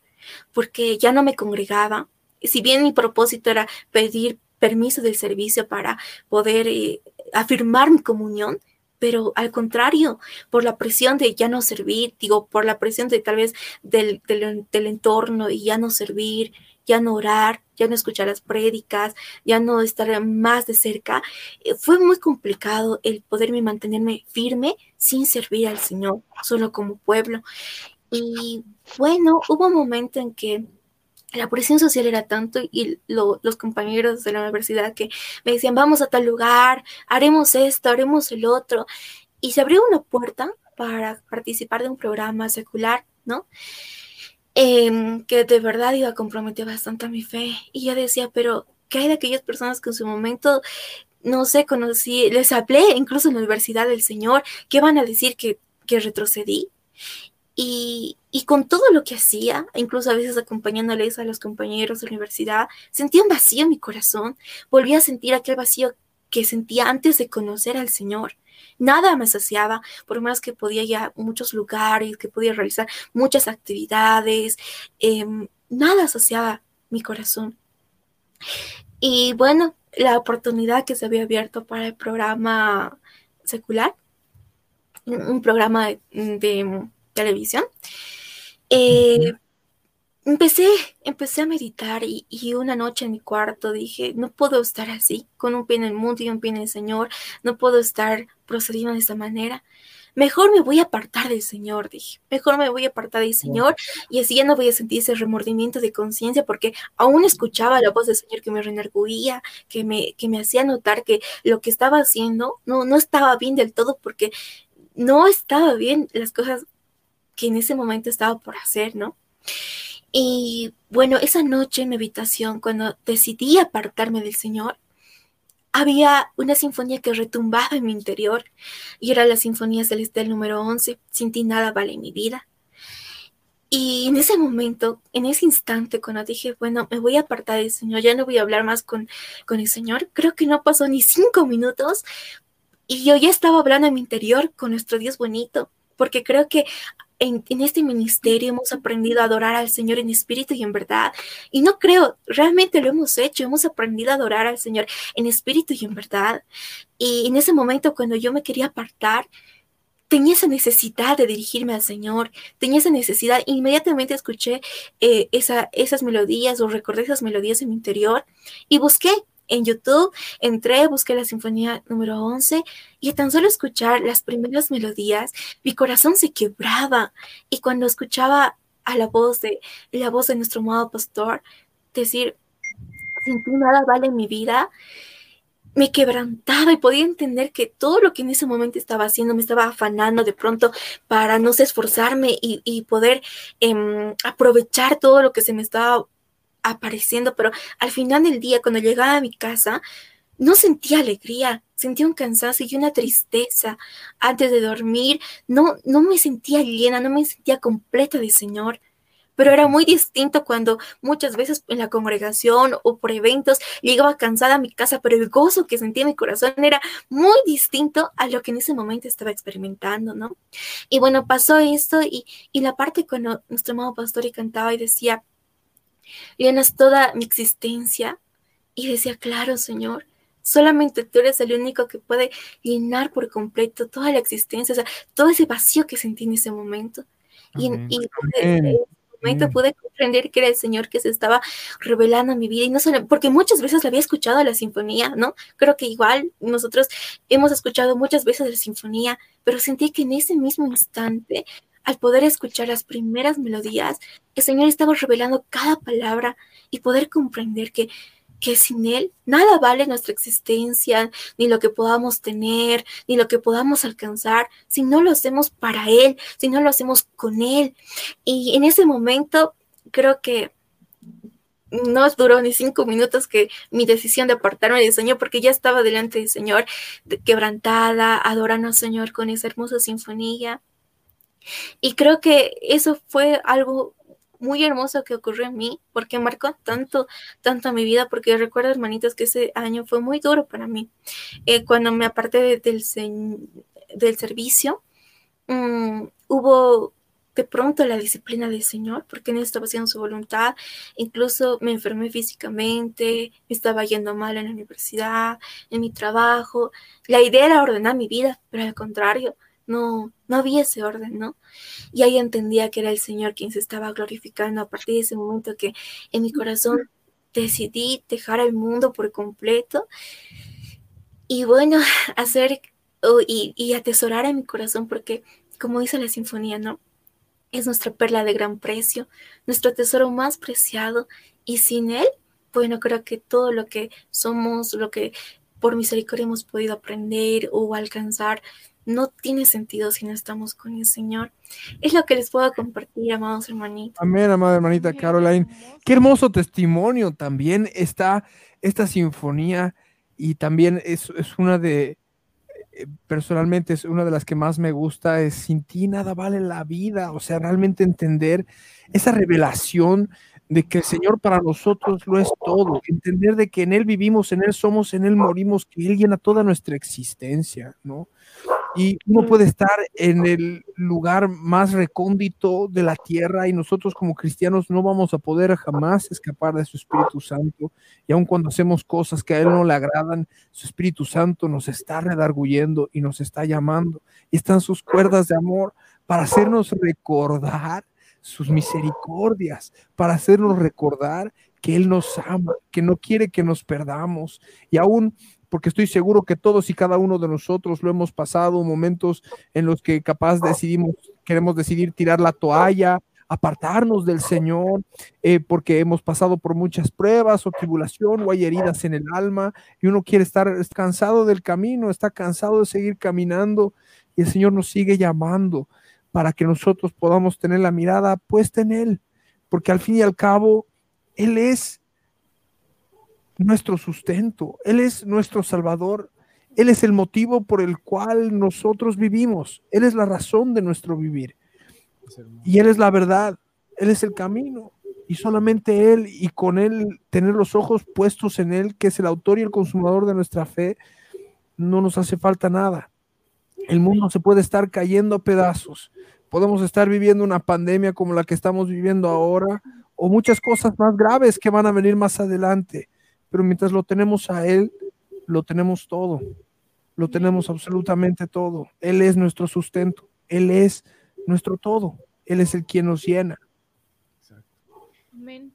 Speaker 5: porque ya no me congregaba. Si bien mi propósito era pedir permiso del servicio para poder eh, afirmar mi comunión, pero al contrario, por la presión de ya no servir, digo, por la presión de tal vez del, del, del entorno y ya no servir, ya no orar, ya no escuchar las prédicas, ya no estar más de cerca. Eh, fue muy complicado el poderme mantenerme firme sin servir al Señor, solo como pueblo. Y bueno, hubo un momento en que la presión social era tanto y los compañeros de la universidad que me decían, vamos a tal lugar, haremos esto, haremos el otro. Y se abrió una puerta para participar de un programa secular, ¿no? Em, que de verdad iba a comprometer bastante a mi fe. Y yo decía, pero ¿qué hay de aquellas personas que en su momento, no sé, conocí, les hablé incluso en la Universidad del Señor, ¿qué van a decir que, que retrocedí? Y, y, con todo lo que hacía, incluso a veces acompañándoles a los compañeros de la universidad, sentía un vacío en mi corazón. Volví a sentir aquel vacío que sentía antes de conocer al Señor. Nada me saciaba, por más que podía ir a muchos lugares, que podía realizar muchas actividades, em, nada saciaba mi corazón. Y bueno, la oportunidad que se había abierto para el programa secular, un programa de, televisión, eh, empecé, empecé a meditar y, una noche en mi cuarto dije, no puedo estar así, con un pie en el mundo y un pie en el Señor, no puedo estar procediendo de esa manera. Mejor me voy a apartar del Señor, dije. Mejor me voy a apartar del Señor y así ya no voy a sentir ese remordimiento de conciencia porque aún escuchaba la voz del Señor que me renerguía, que me, que me hacía notar que lo que estaba haciendo no, no estaba bien del todo porque no estaba bien las cosas que en ese momento estaba por hacer, ¿no? Y bueno, esa noche en mi habitación, cuando decidí apartarme del Señor, había una sinfonía que retumbaba en mi interior y era la Sinfonía Celestial número 11, Sin ti nada vale mi vida. Y en ese momento, en ese instante, cuando dije, bueno, me voy a apartar del Señor, ya no voy a hablar más con, con el Señor, creo que no pasó ni cinco minutos y yo ya estaba hablando en mi interior con nuestro Dios bonito, porque creo que en, en, este ministerio hemos aprendido a adorar al Señor en espíritu y en verdad. Y no creo, realmente lo hemos hecho, hemos aprendido a adorar al Señor en espíritu y en verdad. Y en ese momento cuando yo me quería apartar, tenía esa necesidad de dirigirme al Señor, tenía esa necesidad, inmediatamente escuché eh, esa, esas melodías o recordé esas melodías en mi interior y busqué en YouTube, entré, busqué la sinfonía número 11 y tan solo escuchar las primeras melodías, mi corazón se quebraba. Y cuando escuchaba a la voz de la voz de nuestro amado pastor decir, sin ti nada vale mi vida, me quebrantaba y podía entender que todo lo que en ese momento estaba haciendo me estaba afanando de pronto para no esforzarme y, poder em, aprovechar todo lo que se me estaba apareciendo, pero al final del día, cuando llegaba a mi casa, no sentía alegría, sentía un cansancio y una tristeza. Antes de dormir, no, no me sentía llena, no me sentía completa de Señor pero era muy distinto cuando muchas veces en la congregación o por eventos llegaba cansada a mi casa, pero el gozo que sentía en mi corazón era muy distinto a lo que en ese momento estaba experimentando, ¿no? Y bueno, pasó esto y, y la parte cuando nuestro amado pastor y cantaba y decía, llenas toda mi existencia, y decía, claro, Señor, solamente tú eres el único que puede llenar por completo toda la existencia, o sea, todo ese vacío que sentí en ese momento. Y, y, momento pude comprender que era el Señor que se estaba revelando a mi vida. Y no solo, porque muchas veces la había escuchado la sinfonía, ¿no? Creo que igual nosotros hemos escuchado muchas veces la sinfonía, pero sentí que en ese mismo instante, al poder escuchar las primeras melodías, el Señor estaba revelando cada palabra y poder comprender que que sin Él nada vale nuestra existencia, ni lo que podamos tener, ni lo que podamos alcanzar, si no lo hacemos para Él, si no lo hacemos con Él. Y en ese momento creo que no duró ni cinco minutos que mi decisión de apartarme del Señor, porque ya estaba delante del Señor, quebrantada, adorando al Señor con esa hermosa sinfonía. Y creo que eso fue algo muy hermoso que ocurrió en mí, porque marcó tanto, tanto mi vida, porque recuerdo, hermanitos, que ese año fue muy duro para mí. Eh, cuando me aparté del, del servicio, mm, hubo de pronto la disciplina del Señor, porque no estaba haciendo su voluntad, incluso me enfermé físicamente, me estaba yendo mal en la universidad, en mi trabajo. La idea era ordenar mi vida, pero al contrario, no, no había ese orden, ¿no? Y ahí entendía que era el Señor quien se estaba glorificando a partir de ese momento que en mi corazón decidí dejar al mundo por completo y bueno, hacer y, y atesorar en mi corazón porque, como dice la sinfonía, ¿no? Es nuestra perla de gran precio, nuestro tesoro más preciado y sin él, bueno, creo que todo lo que somos, lo que por misericordia hemos podido aprender o alcanzar, no tiene sentido si no estamos con el Señor. Es lo que les puedo compartir, amados hermanitos.
Speaker 1: Amén, amada hermanita Caroline. Qué hermoso testimonio también está esta sinfonía y también es, una de, eh, personalmente es una de las que más me gusta, es sin ti nada vale la vida, o sea, realmente entender esa revelación de que el Señor para nosotros lo es todo, entender de que en Él vivimos, en Él somos, en Él morimos, que Él llena toda nuestra existencia, ¿no? Y uno puede estar en el lugar más recóndito de la tierra y nosotros como cristianos no vamos a poder jamás escapar de su Espíritu Santo. Y aun cuando hacemos cosas que a Él no le agradan, su Espíritu Santo nos está redarguyendo y nos está llamando. Y están sus cuerdas de amor para hacernos recordar sus misericordias, para hacernos recordar que Él nos ama, que no quiere que nos perdamos. Y aún porque estoy seguro que todos y cada uno de nosotros lo hemos pasado, momentos en los que capaz decidimos, queremos decidir tirar la toalla, apartarnos del Señor, eh, porque hemos pasado por muchas pruebas o tribulación o hay heridas en el alma y uno quiere estar cansado del camino, está cansado de seguir caminando y el Señor nos sigue llamando para que nosotros podamos tener la mirada puesta en Él, porque al fin y al cabo, Él es nuestro sustento, Él es nuestro Salvador, Él es el motivo por el cual nosotros vivimos, Él es la razón de nuestro vivir. Y Él es la verdad, Él es el camino. Y solamente Él y con Él tener los ojos puestos en Él, que es el autor y el consumador de nuestra fe, no nos hace falta nada. El mundo se puede estar cayendo a pedazos, Podemos estar viviendo una pandemia como la que estamos viviendo ahora o muchas cosas más graves que van a venir más adelante. Pero mientras lo tenemos a Él, lo tenemos todo. Lo tenemos absolutamente todo. Él es nuestro sustento. Él es nuestro todo. Él es el quien nos llena.
Speaker 3: Amén.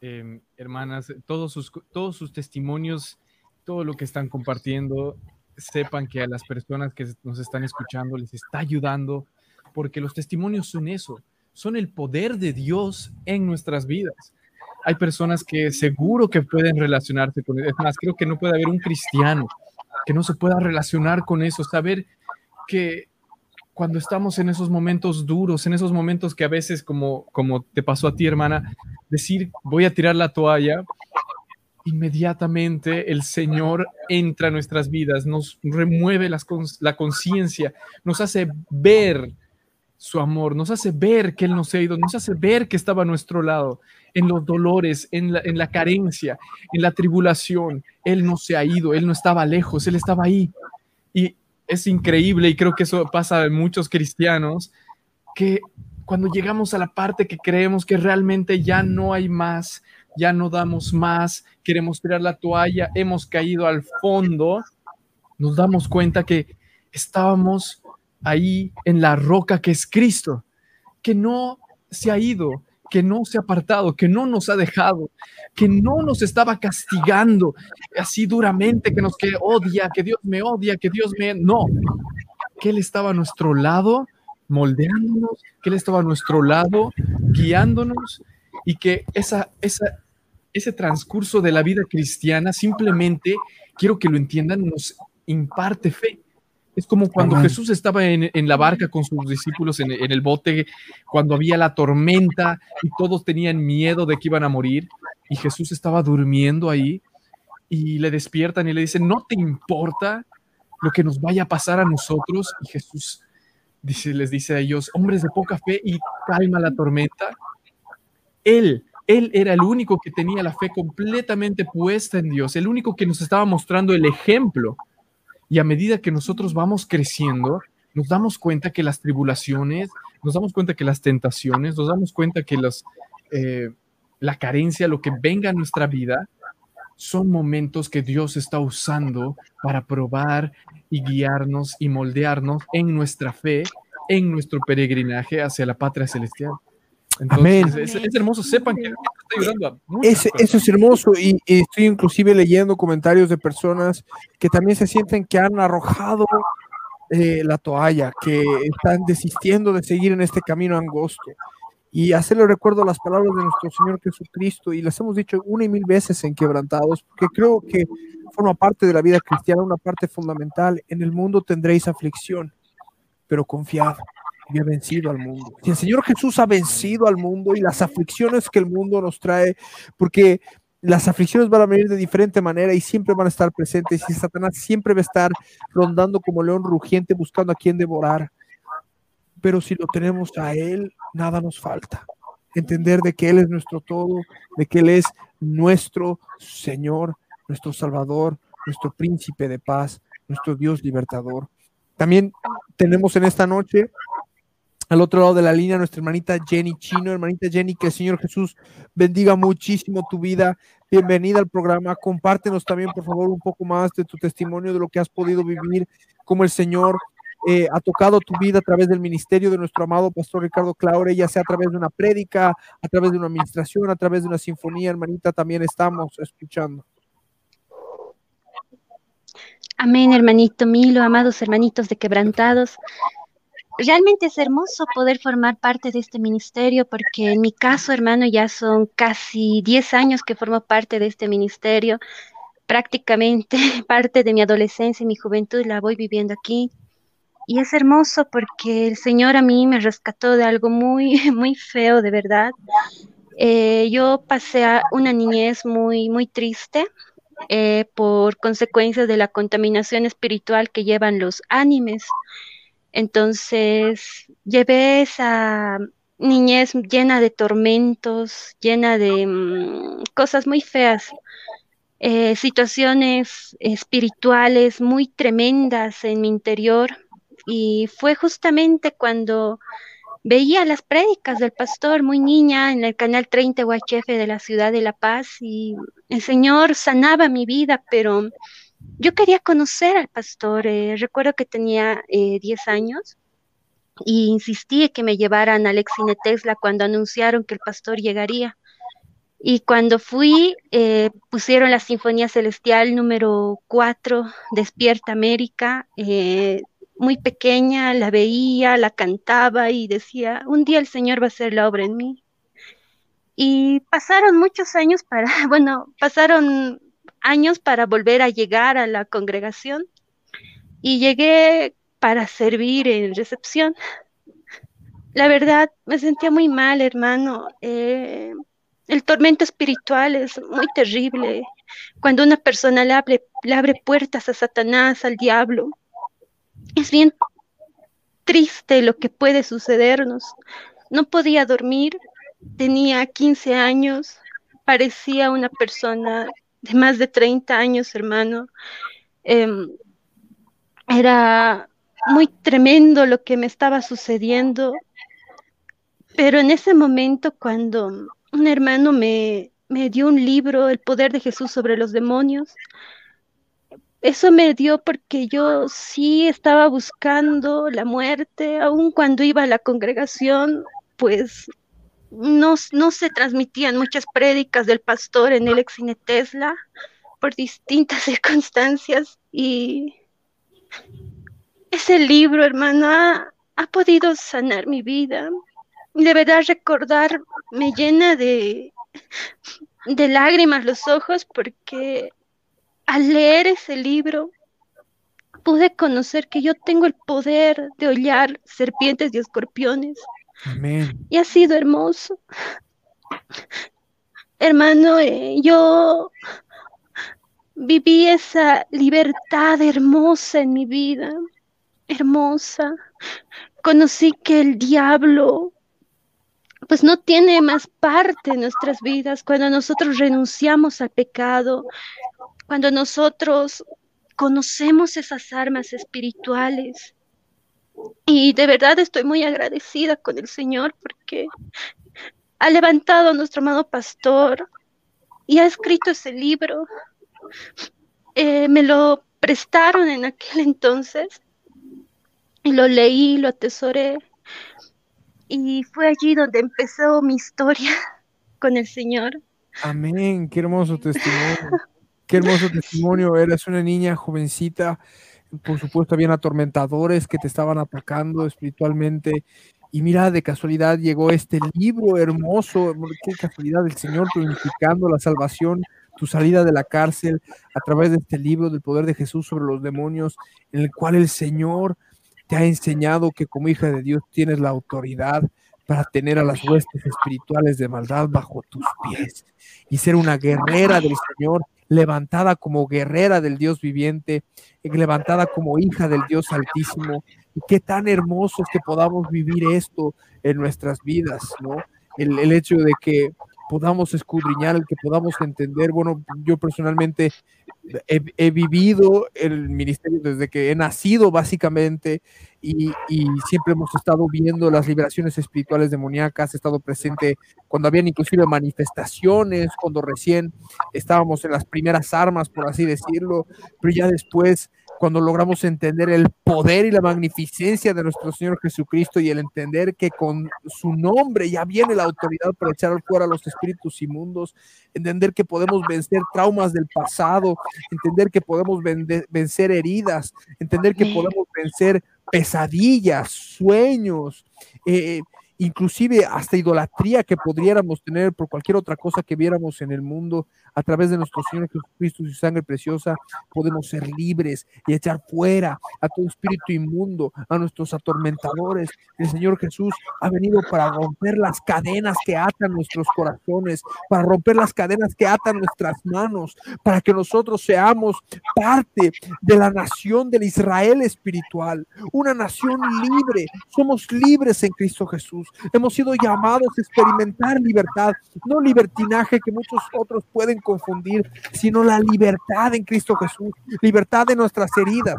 Speaker 2: Eh, hermanas, todos sus, todos sus testimonios, todo lo que están compartiendo, sepan que a las personas que nos están escuchando les está ayudando, porque los testimonios son eso, son el poder de Dios en nuestras vidas. Hay personas que seguro que pueden relacionarse con eso. Es más, creo que no puede haber un cristiano que no se pueda relacionar con eso, saber que cuando estamos en esos momentos duros, en esos momentos que a veces, como, como te pasó a ti, hermana, decir, voy a tirar la toalla, inmediatamente el Señor entra a nuestras vidas, nos remueve las, la conciencia, nos hace ver su amor, nos hace ver que Él nos ha ido, nos hace ver que estaba a nuestro lado, en los dolores, en la, en la carencia, en la tribulación. Él no se ha ido, Él no estaba lejos, Él estaba ahí. Y es increíble y creo que eso pasa en muchos cristianos, que cuando llegamos a la parte que creemos que realmente ya no hay más, ya no damos más, queremos tirar la toalla, hemos caído al fondo, nos damos cuenta que estábamos ahí en la roca que es Cristo, que no se ha ido, que no se ha apartado, que no nos ha dejado, que no nos estaba castigando así duramente, que nos que odia, que Dios me odia, que Dios me... No, que Él estaba a nuestro lado, moldeándonos, que Él estaba a nuestro lado, guiándonos y que esa, esa, ese transcurso de la vida cristiana simplemente, quiero que lo entiendan, nos imparte fe. Es como cuando Jesús estaba en, la barca con sus discípulos en, el bote, cuando había la tormenta y todos tenían miedo de que iban a morir y Jesús estaba durmiendo ahí y le despiertan y le dicen, ¿no te importa lo que nos vaya a pasar a nosotros? Y Jesús dice, les dice a ellos, hombres de poca fe y calma la tormenta. Él, él era el único que tenía la fe completamente puesta en Dios, el único que nos estaba mostrando el ejemplo y a medida que nosotros vamos creciendo, nos damos cuenta que las tribulaciones, nos damos cuenta que las tentaciones, nos damos cuenta que eh, la carencia, lo que venga a nuestra vida, son momentos que Dios está usando para probar y guiarnos y moldearnos en nuestra fe, en nuestro peregrinaje hacia la patria celestial.
Speaker 1: Amén.
Speaker 2: Es, hermoso, sepan que está ayudando a
Speaker 1: Eso es hermoso y, estoy inclusive leyendo comentarios de personas que también se sienten que han arrojado eh, la toalla, que están desistiendo de seguir en este camino angosto. Y hacerle recuerdo a las palabras de nuestro Señor Jesucristo, y las hemos dicho una y mil veces en quebrantados, porque creo que forma parte de la vida cristiana, una parte fundamental. En el mundo tendréis aflicción, pero confiad, y ha vencido al mundo. El Señor Jesús ha vencido al mundo y las aflicciones que el mundo nos trae, porque las aflicciones van a venir de diferente manera y siempre van a estar presentes y Satanás siempre va a estar rondando como león rugiente buscando a quien devorar. Pero si lo tenemos a Él, nada nos falta. Entender de que Él es nuestro todo, de que Él es nuestro Señor, nuestro Salvador, nuestro príncipe de paz, nuestro Dios libertador. También tenemos en esta noche al otro lado de la línea, nuestra hermanita Jenny Chino, hermanita Jenny, que el Señor Jesús bendiga muchísimo tu vida. Bienvenida al programa. Compártenos también, por favor, un poco más de tu testimonio, de lo que has podido vivir, cómo el Señor eh, ha tocado tu vida a través del ministerio de nuestro amado pastor Ricardo Claure, ya sea a través de una prédica, a través de una administración, a través de una sinfonía, hermanita, también estamos escuchando.
Speaker 8: Amén, hermanito Milo, amados hermanitos de quebrantados realmente es hermoso poder formar parte de este ministerio porque en mi caso, hermano, ya son casi 10 años que formo parte de este ministerio. Prácticamente parte de mi adolescencia y mi juventud la voy viviendo aquí. Y es hermoso porque el Señor a mí me rescató de algo muy, muy feo, de verdad. Eh, yo pasé a una niñez muy, muy triste eh, por consecuencias de la contaminación espiritual que llevan los animes. Entonces, llevé esa niñez llena de tormentos, llena de mm, cosas muy feas, eh, situaciones espirituales muy tremendas en mi interior, y fue justamente cuando veía las prédicas del pastor muy niña en el canal 30 UHF de la ciudad de La Paz y el Señor sanaba mi vida, pero yo quería conocer al pastor. Eh, recuerdo que tenía 10 eh, años y insistí que me llevaran al Exine Tesla cuando anunciaron que el pastor llegaría. Y cuando fui, eh, pusieron la Sinfonía Celestial número 4, Despierta América, eh, muy pequeña, la veía, la cantaba y decía, un día el Señor va a hacer la obra en mí. Y pasaron muchos años para, bueno, pasaron años para volver a llegar a la congregación y llegué para servir en recepción. La verdad, me sentía muy mal, hermano. Eh, el tormento espiritual es muy terrible. Cuando una persona le abre, le abre puertas a Satanás, al diablo, es bien triste lo que puede sucedernos. No podía dormir, tenía 15 años, parecía una persona de más de 30 años, hermano. Em, era muy tremendo lo que me estaba sucediendo, pero en ese momento cuando un hermano me, me dio un libro, El poder de Jesús sobre los demonios. Eso me dio porque yo sí estaba buscando la muerte, aun cuando iba a la congregación, pues no, no se transmitían muchas prédicas del pastor en el Exine Tesla por distintas circunstancias y ese libro, hermana, ha podido sanar mi vida, de verdad recordar me llena de, de lágrimas los ojos porque al leer ese libro pude conocer que yo tengo el poder de hollar serpientes y escorpiones. Y ha sido hermoso. Hermano, eh, yo viví esa libertad hermosa en mi vida, hermosa. Conocí que el diablo pues no tiene más parte en nuestras vidas cuando nosotros renunciamos al pecado, cuando nosotros conocemos esas armas espirituales. Y de verdad estoy muy agradecida con el Señor porque ha levantado a nuestro amado pastor y ha escrito ese libro. Eh, me lo prestaron en aquel entonces y lo leí, lo atesoré y fue allí donde empezó mi historia con el Señor.
Speaker 1: Amén, qué hermoso testimonio. Qué hermoso testimonio. Eras una niña jovencita, por supuesto, habían atormentadores que te estaban atacando espiritualmente. Y mira, de casualidad llegó este libro hermoso. Qué casualidad, el Señor planificando la salvación, tu salida de la cárcel a través de este libro del poder de Jesús sobre los demonios, en el cual el Señor te ha enseñado que como hija de Dios tienes la autoridad para tener a las huestes espirituales de maldad bajo tus pies y ser una guerrera del Señor, levantada como guerrera del Dios viviente, levantada como hija del Dios altísimo. Y qué tan hermoso es que podamos vivir esto en nuestras vidas, ¿no? El, el hecho de que podamos escudriñar, el que podamos entender. Bueno, yo personalmente he, vivido el ministerio desde que he nacido básicamente y, siempre hemos estado viendo las liberaciones espirituales demoníacas, he estado presente cuando habían inclusive manifestaciones, cuando recién estábamos en las primeras armas, por así decirlo, pero ya después cuando logramos entender el poder y la magnificencia de nuestro Señor Jesucristo y el entender que con su nombre ya viene la autoridad para echar fuera a los espíritus inmundos, entender que podemos vencer traumas del pasado, entender que podemos vencer heridas, entender que podemos vencer pesadillas, sueños, eh, inclusive hasta idolatría que podríamos tener por cualquier otra cosa que viéramos en el mundo, a través de nuestro Señor Jesucristo y su sangre preciosa, podemos ser libres y echar fuera a todo espíritu inmundo, a nuestros atormentadores. El Señor Jesús ha venido para romper las cadenas que atan nuestros corazones, para romper las cadenas que atan nuestras manos, para que nosotros seamos parte de la nación del Israel espiritual, una nación libre. Somos libres en Cristo Jesús. Hemos sido llamados a experimentar libertad, no libertinaje que muchos otros pueden confundir, sino la libertad en Cristo Jesús, libertad de nuestras heridas,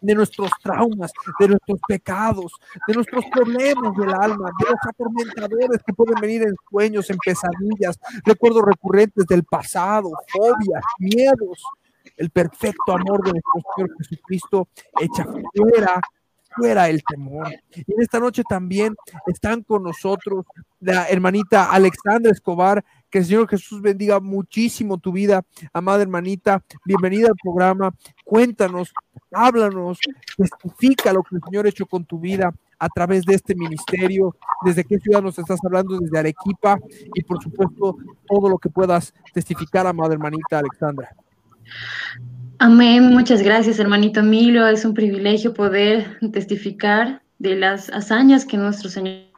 Speaker 1: de nuestros traumas, de nuestros pecados, de nuestros problemas del alma, de los atormentadores que pueden venir en sueños, en pesadillas, recuerdos recurrentes del pasado, fobias, miedos. El perfecto amor de nuestro Señor Jesucristo echa fuera fuera el temor. Y en esta noche también están con nosotros la hermanita Alexandra Escobar. Que el Señor Jesús bendiga muchísimo tu vida, amada hermanita. Bienvenida al programa. Cuéntanos, háblanos, testifica lo que el Señor ha hecho con tu vida a través de este ministerio. ¿Desde qué ciudad nos estás hablando? Desde Arequipa. Y por supuesto, todo lo que puedas testificar, amada hermanita Alexandra.
Speaker 6: Amén. Muchas gracias, hermanito Milo. Es un privilegio poder testificar de las hazañas que nuestro Señor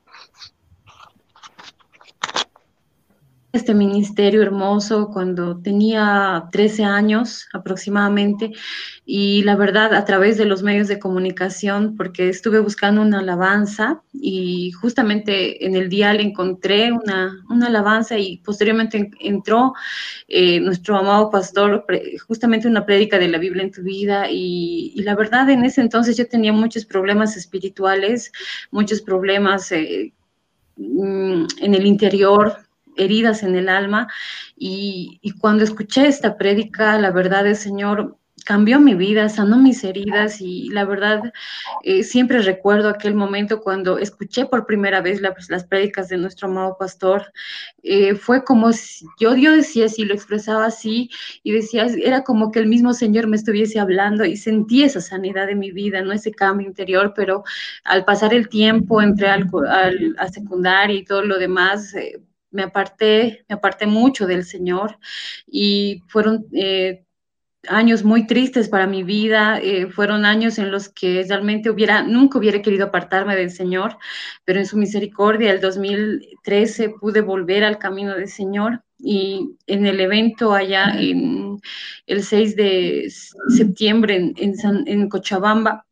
Speaker 6: este ministerio hermoso cuando tenía 13 años aproximadamente. Y la verdad a través de los medios de comunicación porque estuve buscando una alabanza y justamente en el dial encontré una, una alabanza y posteriormente entró eh, nuestro amado pastor justamente una prédica de la Biblia en tu vida. Y, la verdad en ese entonces yo tenía muchos problemas espirituales, muchos problemas eh, mm, en el interior heridas en el alma. Y, cuando escuché esta prédica, la verdad el Señor cambió mi vida, sanó mis heridas y la verdad eh, siempre recuerdo aquel momento cuando escuché por primera vez las prédicas de nuestro amado pastor. Eh, fue como si yo, yo decía así, lo expresaba así y decía, era como que el mismo Señor me estuviese hablando y sentí esa sanidad de mi vida, no ese cambio interior, pero al pasar el tiempo, entré al, a secundaria y todo lo demás. Eh, me aparté, me aparté mucho del Señor y fueron eh, años muy tristes para mi vida, eh, fueron años en los que realmente hubiera, nunca hubiera querido apartarme del Señor, pero en su misericordia, el 2013 pude volver al camino del Señor y en el evento allá en el 6 de septiembre en, en Cochabamba,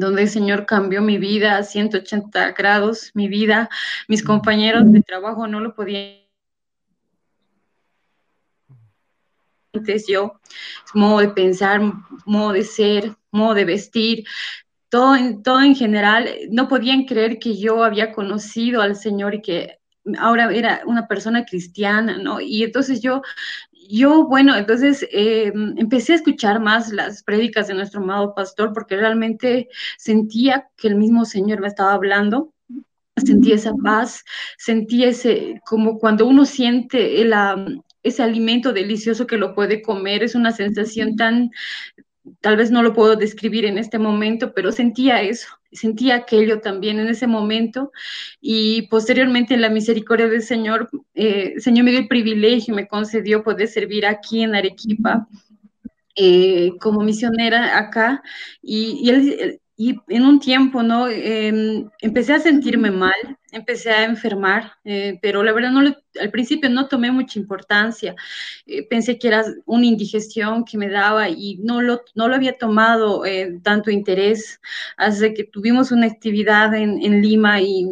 Speaker 6: donde el Señor cambió mi vida a 180 grados, mi vida, mis compañeros de trabajo no lo podían. Antes yo, modo de pensar, modo de ser, modo de vestir, todo, todo en general, no podían creer que yo había conocido al Señor y que ahora era una persona cristiana, ¿no? Y entonces yo yo, bueno, entonces eh, empecé a escuchar más las prédicas de nuestro amado pastor porque realmente sentía que el mismo Señor me estaba hablando, sentía esa paz, sentía ese, como cuando uno siente el, ese alimento delicioso que lo puede comer, es una sensación tan, tal vez no lo puedo describir en este momento, pero sentía eso, sentía aquello también en ese momento y posteriormente en la misericordia del Señor, eh, el Señor me dio el privilegio, me concedió poder servir aquí en Arequipa. Eh, como misionera acá y, y él, y en un tiempo, ¿no? Em, empecé a sentirme mal, empecé a enfermar, eh, pero la verdad no al principio no tomé mucha importancia. Eh, pensé que era una indigestión que me daba y no lo, no lo había tomado eh, tanto interés hasta que tuvimos una actividad en, en Lima y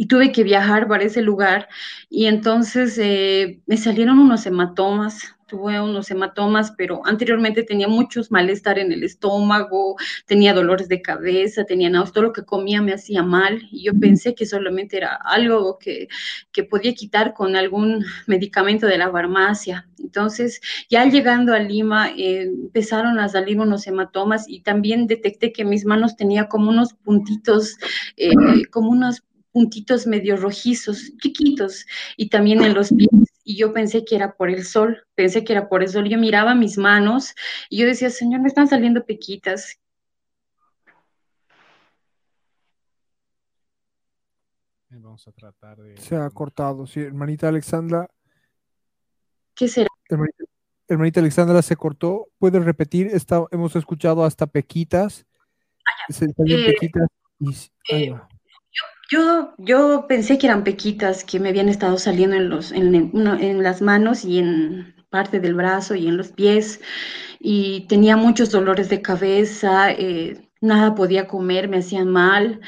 Speaker 6: y tuve que viajar para ese lugar y entonces me salieron unos hematomas tuve unos hematomas, pero anteriormente tenía muchos malestar en el estómago, tenía dolores de cabeza, tenía náuseas, todo lo que comía me hacía mal y yo pensé que solamente era algo que, que podía quitar con algún medicamento de la farmacia. Entonces, ya llegando a Lima, eh, empezaron a salir unos hematomas y también detecté que mis manos tenía como unos puntitos, eh, como unos puntitos medio rojizos, chiquitos, y también en los pies. Y yo pensé que era por el sol, pensé que era por el sol. Yo miraba mis manos y yo decía, Señor, me están saliendo pequitas.
Speaker 2: Vamos a tratar de...
Speaker 1: Se ha cortado, sí, hermanita Alexandra.
Speaker 6: ¿Qué será?
Speaker 1: Hermanita, Alexandra se cortó. ¿Puedes repetir? hemos escuchado hasta pequitas.
Speaker 6: Ah, se eh, pequitas y... Eh, yo, yo pensé que eran pequitas que me habían estado saliendo en, los, en, en las manos y en parte del brazo y en los pies y tenía muchos dolores de cabeza, eh, nada podía comer, me hacían mal,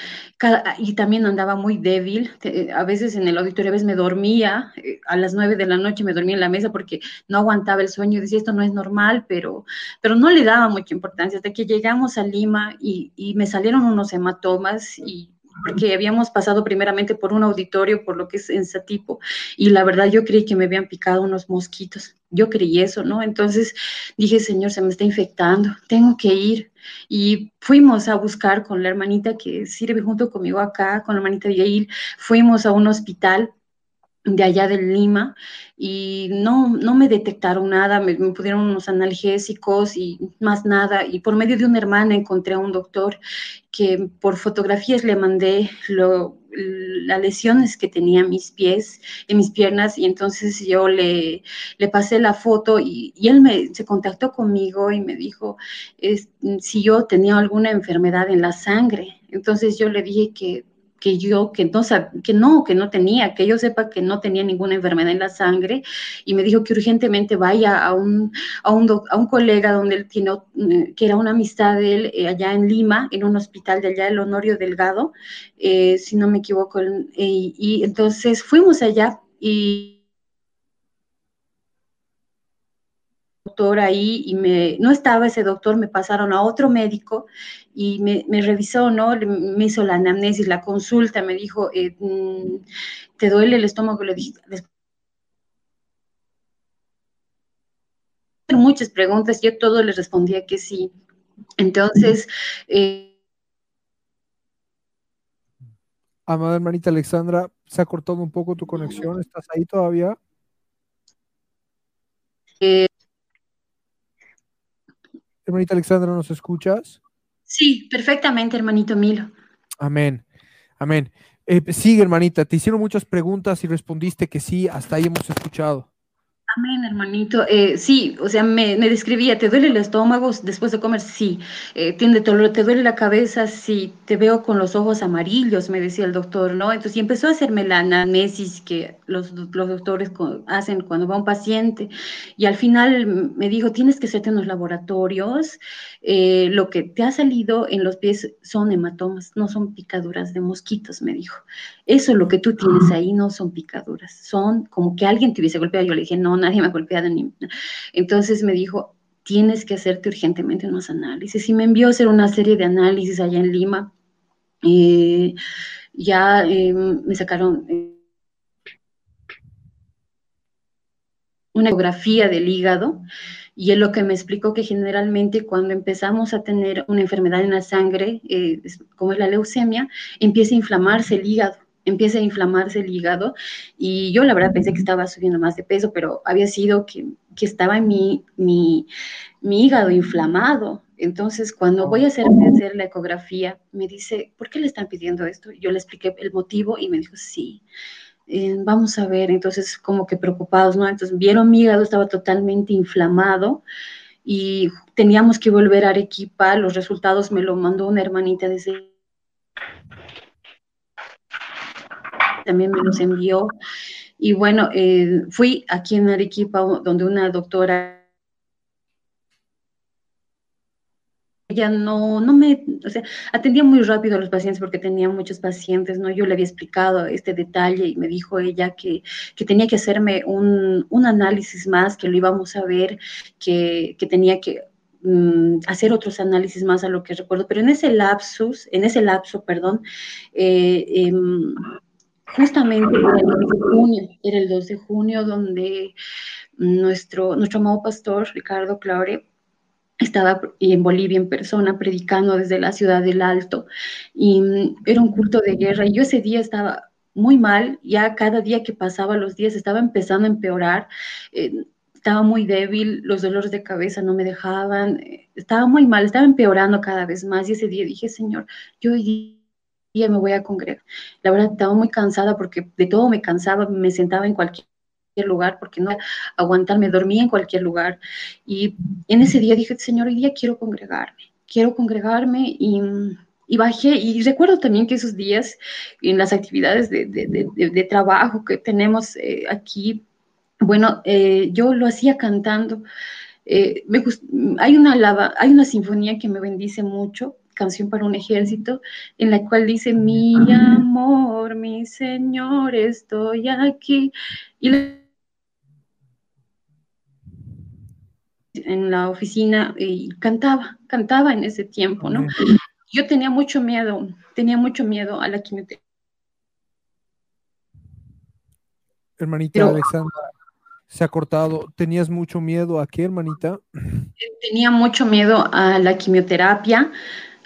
Speaker 6: y también andaba muy débil. A veces en el auditorio a veces me dormía, eh, a las nueve de la noche me dormía en la mesa porque no aguantaba el sueño, decía esto no es normal, pero, pero no le daba mucha importancia hasta que llegamos a Lima y, y me salieron unos hematomas y porque habíamos pasado primeramente por un auditorio, por lo que es en Satipo, y la verdad yo creí que me habían picado unos mosquitos. Yo creí eso, ¿no? Entonces dije, Señor, se me está infectando, tengo que ir. Y fuimos a buscar con la hermanita que sirve junto conmigo acá, con la hermanita Abigail, fuimos a un hospital de allá de Lima y no, no me detectaron nada, me, me, pusieron unos analgésicos y más nada. Y por medio de una hermana encontré a un doctor que por fotografías le mandé lo, las lesiones que tenía en mis pies, en mis piernas, y entonces yo le, le pasé la foto y, y, él me, se contactó conmigo y me dijo es, si yo tenía alguna enfermedad en la sangre. Entonces yo le dije que que yo, que no, que no, que no tenía, que yo sepa que no tenía ninguna enfermedad en la sangre y me dijo que urgentemente vaya a un, a un, a un colega donde él tiene, eh, que era una amistad de él eh, allá en Lima, en un hospital de allá, el Honorio Delgado, eh, si no me equivoco, y, y entonces fuimos allá y doctor ahí y me, no estaba ese doctor, me pasaron a otro médico y me, me revisó, ¿no? Me hizo la anamnesis, la consulta, me dijo, eh, mm, ¿te duele el estómago? Le dije, muchas preguntas, yo todo le respondía que sí. Entonces, eh,
Speaker 1: Amada hermanita Alexandra, se ha cortado un poco tu conexión, ¿estás ahí todavía?
Speaker 6: Eh,
Speaker 1: Hermanita Alexandra, ¿nos escuchas?
Speaker 6: Sí, perfectamente, hermanito Milo.
Speaker 1: Amén, amén. Eh, sigue, hermanita, te hicieron muchas preguntas y respondiste que sí, hasta ahí hemos escuchado.
Speaker 6: Amén, hermanito. Eh, sí, o sea, me, me, describía, ¿te duele el estómago después de comer? Sí. Eh, ¿te, ¿Te duele la cabeza? Sí. Te veo con los ojos amarillos, me decía el doctor, ¿no? Entonces, y empezó a hacerme la anamnesis que los, los doctores hacen cuando va un paciente. Y al final me dijo, tienes que hacerte unos laboratorios. Eh, lo que te ha salido en los pies son hematomas, no son picaduras de mosquitos, me dijo. Eso, lo que tú tienes ahí, no son picaduras, son como que alguien te hubiese golpeado. Yo le dije, no, nadie me ha golpeado. Ni... Entonces me dijo, tienes que hacerte urgentemente unos análisis. Y me envió a hacer una serie de análisis allá en Lima. Eh, ya eh, me sacaron eh, una ecografía del hígado y es lo que me explicó que generalmente cuando empezamos a tener una enfermedad en la sangre, eh, como es la leucemia, empieza a inflamarse el hígado empieza a inflamarse el hígado y yo la verdad pensé que estaba subiendo más de peso, pero había sido que, que estaba mi, mi, mi, hígado inflamado. Entonces, cuando voy a hacerme hacer la ecografía, me dice, ¿por qué le están pidiendo esto? Yo le expliqué el motivo y me dijo, sí, eh, vamos a ver. Entonces, como que preocupados, ¿no? Entonces, vieron mi hígado, estaba totalmente inflamado y teníamos que volver a Arequipa. Los resultados me lo mandó una hermanita desde también me los envió. Y bueno, eh, fui aquí en Arequipa, donde una doctora ella no, no me, o sea, atendía muy rápido a los pacientes porque tenía muchos pacientes, ¿no? Yo le había explicado este detalle y me dijo ella que, que tenía que hacerme un, un, análisis más, que lo íbamos a ver, que, que tenía que um, hacer otros análisis más a lo que recuerdo, pero en ese lapsus, en ese lapso, perdón, eh, eh, justamente era el 2 de junio, era el 2 de junio donde nuestro, nuestro amado pastor Ricardo Claure estaba en Bolivia en persona predicando desde la ciudad del Alto y mm, era un culto de guerra y yo ese día estaba muy mal, ya cada día que pasaba los días estaba empezando a empeorar, eh, estaba muy débil, los dolores de cabeza no me dejaban, eh, estaba muy mal, estaba empeorando cada vez más y ese día dije, Señor, yo hoy día me voy a congregar. La verdad estaba muy cansada porque de todo me cansaba, me sentaba en cualquier lugar porque no aguantarme, dormía en cualquier lugar. Y en ese día dije, Señor, hoy día quiero congregarme, quiero congregarme y, bajé. Y recuerdo también que esos días en las actividades de, trabajo que tenemos eh, aquí, bueno, eh, yo lo hacía cantando. Eh, hay, una hay una sinfonía que me bendice mucho, canción para un ejército, en la cual dice, mi amor, mi Señor, estoy aquí. Y en la oficina y cantaba, cantaba en ese tiempo, ¿no? Yo tenía mucho miedo, tenía mucho miedo a la quimioterapia.
Speaker 1: Hermanita Alexandra, se ha cortado. ¿Tenías mucho miedo a qué, hermanita?
Speaker 6: Tenía mucho miedo a la quimioterapia,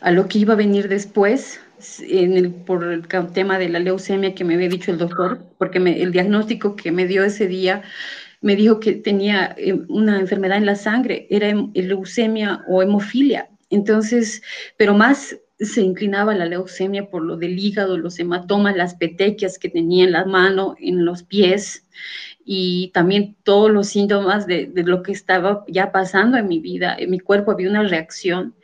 Speaker 6: a lo que iba a venir después, por el tema de la leucemia que me había dicho el doctor, porque el diagnóstico que me dio ese día me dijo que tenía eh, una enfermedad en la sangre, era leucemia o hemofilia. Entonces, pero más se inclinaba la leucemia por lo del hígado, los hematomas, las petequias que tenía en la mano, en los pies y también todos los síntomas de, lo que estaba ya pasando en mi vida. En mi cuerpo había una reacción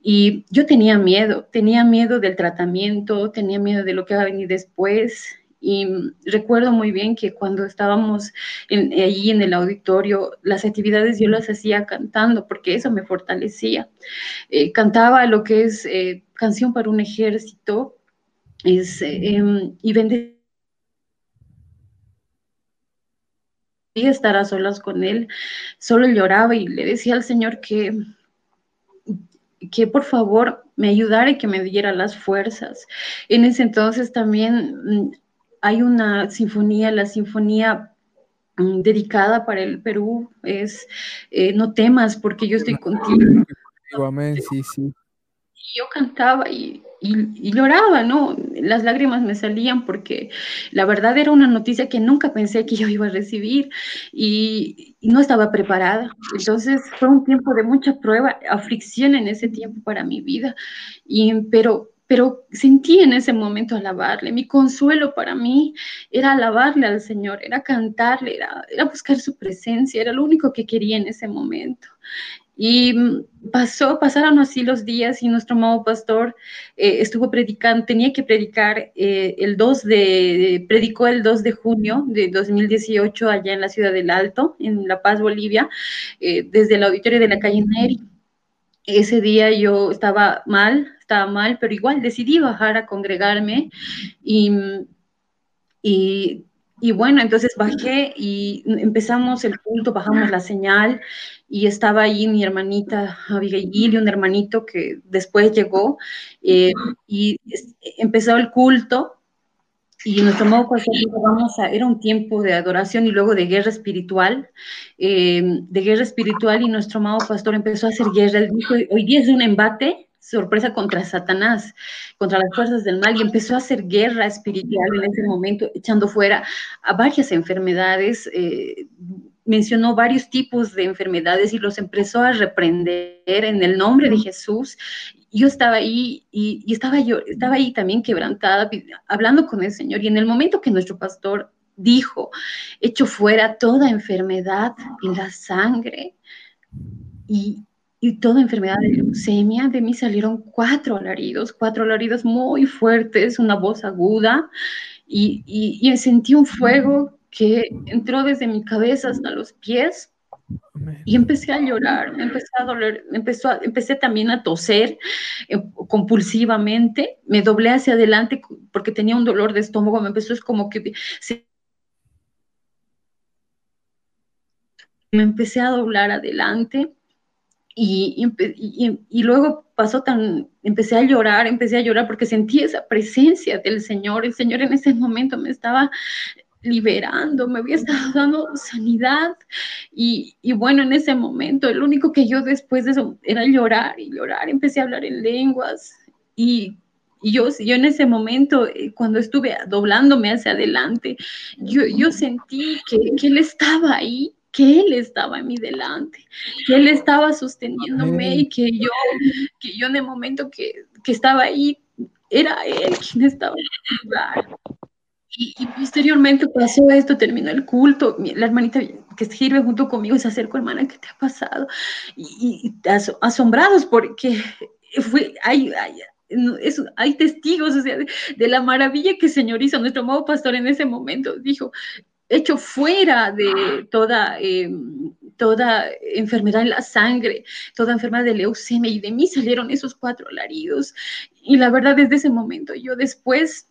Speaker 6: y yo tenía miedo, tenía miedo del tratamiento, tenía miedo de lo que iba a venir después. Y recuerdo muy bien que cuando estábamos en, allí en el auditorio, las actividades yo las hacía cantando porque eso me fortalecía. Eh, cantaba lo que es eh, canción para un ejército es, eh, y bendecía estar a solas con él, solo lloraba y le decía al Señor que que por favor me ayudara y que me diera las fuerzas. En ese entonces también mm, hay una sinfonía, la sinfonía mm, dedicada para el Perú, es eh, No temas porque yo estoy contigo.
Speaker 1: Amén, sí, sí.
Speaker 6: Yo cantaba y y, lloraba, ¿no? Las lágrimas me salían porque la verdad era una noticia que nunca pensé que yo iba a recibir y, no estaba preparada. Entonces fue un tiempo de mucha prueba, aflicción en ese tiempo para mi vida, y, pero pero sentí en ese momento alabarle. Mi consuelo para mí era alabarle al Señor, era cantarle, era, era buscar su presencia, era lo único que quería en ese momento. Y mm, pasó, pasaron así los días y nuestro amado pastor eh, estuvo predicando, tenía que predicar eh, el 2 de, predicó el 2 de junio de 2018 allá en la ciudad del Alto, en La Paz, Bolivia, eh, desde el auditorio de la calle Neri. Ese día yo estaba mal, estaba mal, pero igual decidí bajar a congregarme y, y y bueno, entonces bajé y empezamos el culto, bajamos la señal y estaba ahí mi hermanita Abigail y un hermanito que después llegó eh, y empezó el culto y nuestro modo vamos a, era un tiempo de adoración y luego de guerra espiritual, eh, de guerra espiritual y nuestro amado pastor empezó a hacer guerra, él dijo, hoy día es un embate sorpresa contra Satanás, contra las fuerzas del mal, y empezó a hacer guerra espiritual en ese momento, echando fuera a varias enfermedades. Eh, mencionó varios tipos de enfermedades y los empezó a reprender en el nombre de Jesús. Yo estaba ahí y, y, estaba yo estaba ahí también quebrantada, hablando con el Señor. Y en el momento que nuestro pastor dijo, hecho fuera toda enfermedad en la sangre, y, y toda enfermedad de leucemia, de mí salieron cuatro alaridos, cuatro alaridos muy fuertes, una voz aguda, y, y, sentí un fuego que entró desde mi cabeza hasta los pies. Y empecé a llorar, empecé a doler, empezó empecé también a toser eh, compulsivamente, me doblé hacia adelante porque tenía un dolor de estómago, me empezó es como que me empecé a doblar adelante y, y, luego pasó tan, empecé a llorar, empecé a llorar porque sentí esa presencia del Señor. El Señor en ese momento me estaba liberando, me había estado dando sanidad. Y, y, bueno, en ese momento, el único que yo después de eso era llorar y llorar. Empecé a hablar en lenguas y, y yo, yo en ese momento, eh, cuando estuve doblándome hacia adelante, yo, yo sentí que, que Él estaba ahí que Él estaba en mi delante, que Él estaba sosteniéndome y que yo, que yo en el momento que, que estaba ahí, era Él quien estaba en el lugar. Y, posteriormente pasó esto, terminó el culto, la hermanita que sirve junto conmigo se acercó, hermana, ¿qué te ha pasado? Y, asombrados porque fue, hay, hay, hay testigos o sea, de, de, la maravilla que Señor hizo. Nuestro pastor en ese momento dijo, hecho fuera de toda, em, toda enfermedad en la sangre, toda enfermedad de leucemia y de mí salieron esos cuatro alaridos. Y la verdad, desde ese momento yo después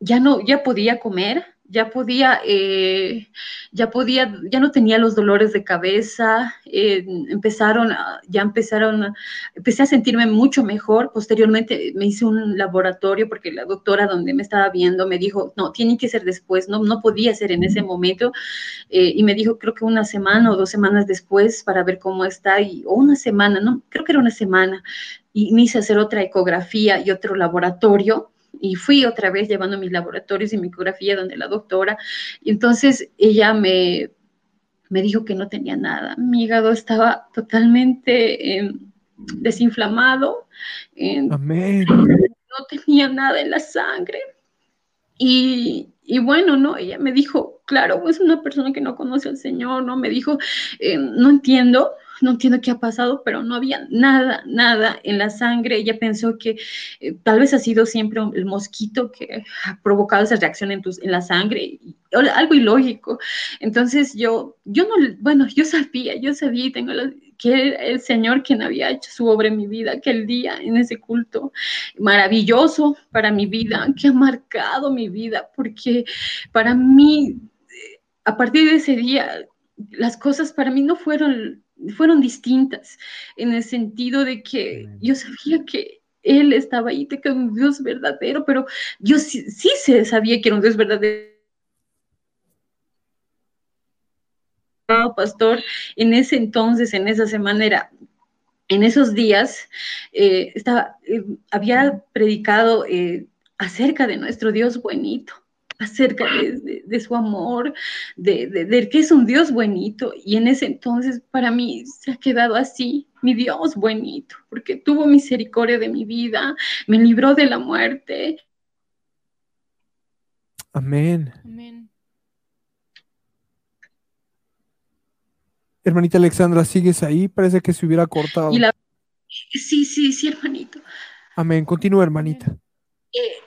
Speaker 6: ya no, ya podía comer, ya podía, eh, ya podía, ya no tenía los dolores de cabeza, eh, empezaron, ya empezaron, empecé a sentirme mucho mejor. Posteriormente me hice un laboratorio porque la doctora donde me estaba viendo me dijo, no, tiene que ser después, no, no podía ser en ese momento. Eh, y me dijo, creo que una semana o dos semanas después para ver cómo está, y, o una semana, no, creo que era una semana. Y me hice hacer otra ecografía y otro laboratorio y fui otra vez llevando mis laboratorios y mi ecografía donde la doctora. Y entonces ella me, me dijo que no tenía nada. Mi hígado estaba totalmente em, desinflamado.
Speaker 1: Amén.
Speaker 6: No tenía nada en la sangre. Y, y, bueno, ¿no? Ella me dijo, claro, es una persona que no conoce al Señor, ¿no? Me dijo, em, no entiendo, no entiendo qué ha pasado, pero no había nada, nada en la sangre. Ella pensó que eh, tal vez ha sido siempre el mosquito que ha provocado esa reacción en, tus, en la sangre, algo ilógico. Entonces yo, yo no, bueno, yo sabía, yo sabía y tengo que el Señor quien había hecho su obra en mi vida, aquel día en ese culto maravilloso para mi vida, que ha marcado mi vida, porque para mí, a partir de ese día, las cosas para mí no fueron fueron distintas en el sentido de que yo sabía que él estaba ahí, que era un Dios verdadero, pero yo sí, sí se sabía que era un Dios verdadero. Pastor, en ese entonces, en esa semana era en esos días eh, estaba, eh, había predicado eh, acerca de nuestro Dios buenito acerca de, su amor, de, de, que es un Dios buenito. Y en ese entonces para mí se ha quedado así, mi Dios buenito, porque tuvo misericordia de mi vida, me libró de la muerte.
Speaker 1: Amén. Amén. Hermanita Alexandra, ¿sigues ahí? Parece que se hubiera cortado.
Speaker 6: Sí, sí, sí, hermanito.
Speaker 1: Amén. Continúa, hermanita.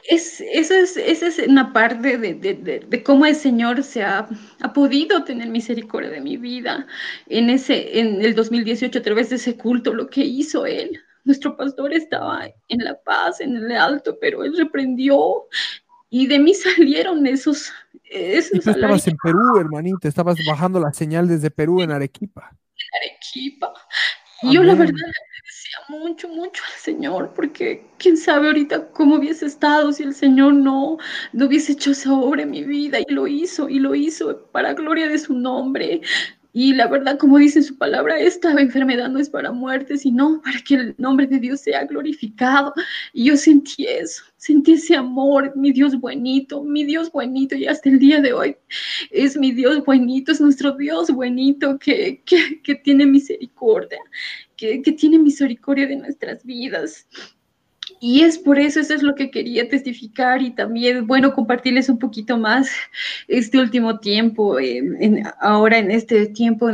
Speaker 6: Es, esa, es, esa es una parte de, de, de, cómo el Señor se ha, ha, podido tener misericordia de mi vida en, ese, en el 2018 a través de ese culto, lo que hizo Él. Nuestro pastor estaba en la paz, en el alto, pero Él reprendió y de mí salieron esos... esos
Speaker 1: y tú estabas en Perú, hermanita, estabas bajando la señal desde Perú en Arequipa.
Speaker 6: En Arequipa. Yo la verdad mucho, mucho al Señor, porque quién sabe ahorita cómo hubiese estado si el Señor no, no hubiese hecho esa obra en mi vida y lo hizo, y lo hizo para gloria de su nombre. Y la verdad, como dice su palabra, esta enfermedad no es para muerte, sino para que el nombre de Dios sea glorificado. Y yo sentí eso, sentí ese amor, mi Dios buenito, mi Dios buenito, y hasta el día de hoy es mi Dios buenito, es nuestro Dios buenito que, que, que tiene misericordia que, tiene misericordia de nuestras vidas. Y es por eso, eso es lo que quería testificar y también, bueno, compartirles un poquito más este último tiempo, en, ahora en este tiempo,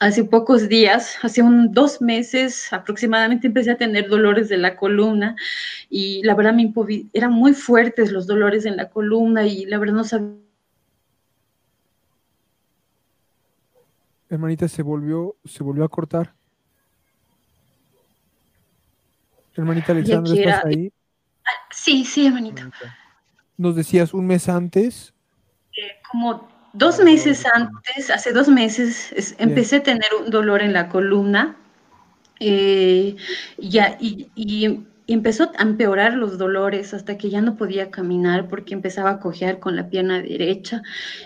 Speaker 6: hace pocos días, hace un, dos meses aproximadamente, empecé a tener dolores de la columna y la verdad me eran muy fuertes los dolores en la columna y la verdad no sabía.
Speaker 1: Hermanita, se volvió, se volvió a cortar. Hermanita Alexandra, ¿estás ahí?
Speaker 6: Sí, sí, hermanita.
Speaker 1: Nos decías un mes antes.
Speaker 6: Eh, como dos meses antes, hace dos meses, empecé a tener un dolor en la columna. Eh, ya, y, y empezó a empeorar los dolores hasta que ya no podía caminar porque empezaba a cojear con la pierna derecha.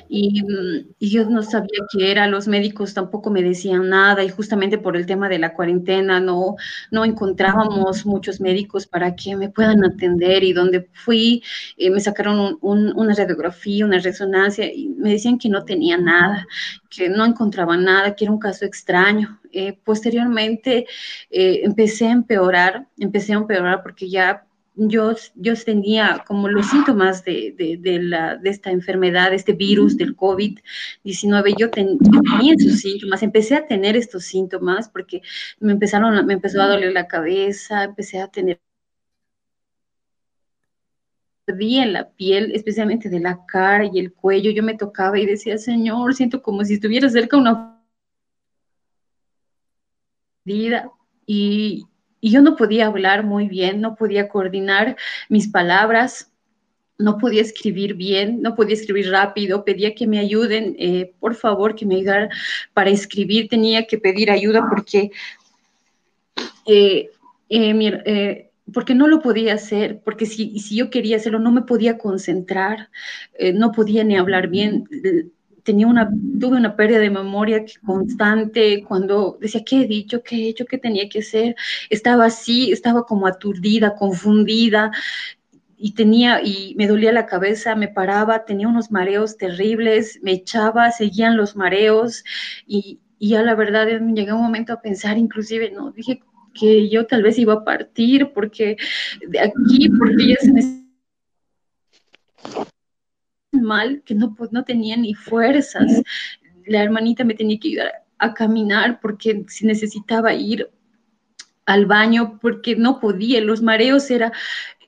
Speaker 6: Y, mm, y, yo no sabía qué era, los médicos tampoco me decían nada y justamente por el tema de la cuarentena no, no encontrábamos muchos médicos para que me puedan atender y donde fui eh, me sacaron una radiografía, una resonancia y me decían que no tenía nada, que no encontraba nada, que era un caso extraño. Eh, posteriormente eh, empecé a empeorar, empecé a empeorar porque ya yo, yo tenía como los síntomas de, de, la, de esta enfermedad, de este virus del COVID-19, yo, tenía esos síntomas, empecé a tener estos síntomas porque me, empezaron, me empezó a doler la cabeza, empecé a tener en la piel, especialmente de la cara y el cuello, yo me tocaba y decía, Señor, siento como si estuviera cerca una y, y yo no podía hablar muy bien, no podía coordinar mis palabras, no podía escribir bien, no podía escribir rápido, pedía que me ayuden, eh, por favor, que me ayudaran para escribir, tenía que pedir ayuda porque, eh, eh, porque no lo podía hacer, porque si, si, yo quería hacerlo no me podía concentrar, no podía ni hablar bien. Tenía una, tuve una pérdida de memoria constante cuando decía, ¿qué he dicho? ¿Qué he hecho? ¿Qué tenía que hacer? Estaba así, estaba como aturdida, confundida, y tenía y me dolía la cabeza, me paraba, tenía unos mareos terribles, me echaba, seguían los mareos y, y a la verdad llegué un momento a pensar inclusive, no, dije que yo tal vez iba a partir porque de aquí, porque ya se me mal, que no, pues, no tenía ni fuerzas. La hermanita me tenía que ayudar a caminar porque si necesitaba ir al baño porque no podía, los mareos era,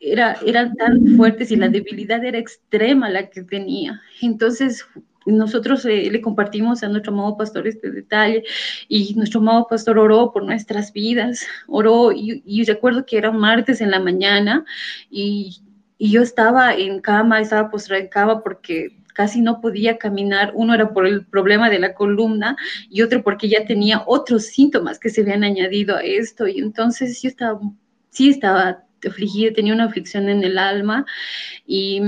Speaker 6: era, eran tan fuertes y la debilidad era extrema la que tenía. Entonces, nosotros eh, le compartimos a nuestro amado pastor este detalle y nuestro amado pastor oró por nuestras vidas, oró y, recuerdo que era un martes en la mañana y, y, yo estaba en cama, estaba postrada en cama porque casi no podía caminar. Uno era por el problema de la columna y otro porque ya tenía otros síntomas que se habían añadido a esto y entonces yo estaba, sí estaba afligida, tenía una aflicción en el alma y,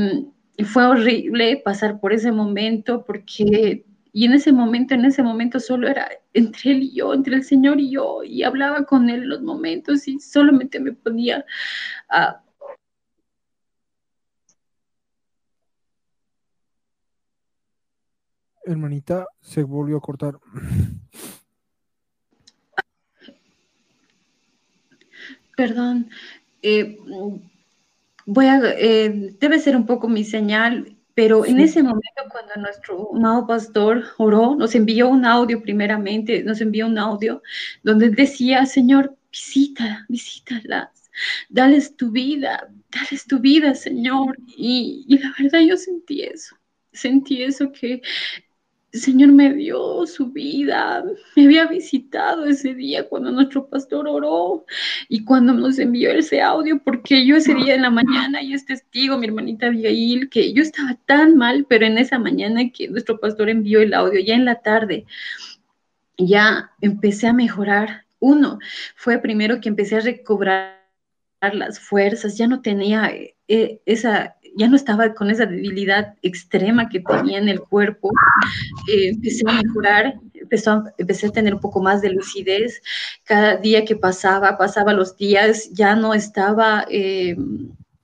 Speaker 6: fue horrible pasar por ese momento porque y en ese momento, en ese momento solo era entre él y yo, entre el Señor y yo, y hablaba con él en los momentos y solamente me ponía a...
Speaker 1: Hermanita, se volvió a cortar.
Speaker 6: Perdón, eh, voy a, eh, debe ser un poco mi señal, pero en ese momento cuando nuestro amado pastor oró, nos envió un audio primeramente, nos envió un audio donde decía, Señor, visita, visítalas, dales tu vida, dales tu vida, Señor. Y, y la verdad yo sentí eso, sentí eso que el Señor me dio su vida, me había visitado ese día cuando nuestro pastor oró y cuando nos envió ese audio, porque yo ese día en la mañana, y es testigo, mi hermanita Abigail, que yo estaba tan mal, pero en esa mañana que nuestro pastor envió el audio, ya en la tarde, ya empecé a mejorar. Uno, fue primero que empecé a recobrar las fuerzas, ya no tenía eh, esa ya no estaba con esa debilidad extrema que tenía en el cuerpo, eh, empecé a mejorar, empecé a tener un poco más de lucidez. Cada día que pasaba, pasaba los días, ya no estaba eh,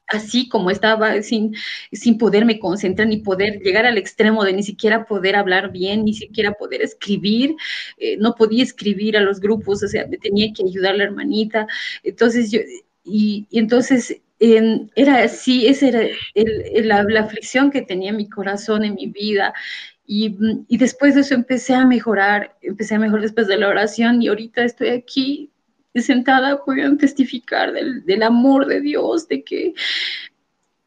Speaker 6: así como estaba, sin, sin poderme concentrar ni poder llegar al extremo de ni siquiera poder hablar bien, ni siquiera poder escribir. Eh, no podía escribir a los grupos, o sea, me tenía que ayudar la hermanita. Entonces yo, y entonces era así, esa era la, aflicción que tenía mi corazón en mi vida. Y, y, después de eso empecé a mejorar, empecé a mejorar después de la oración y ahorita estoy aquí sentada, pueden testificar del, del amor de Dios, de que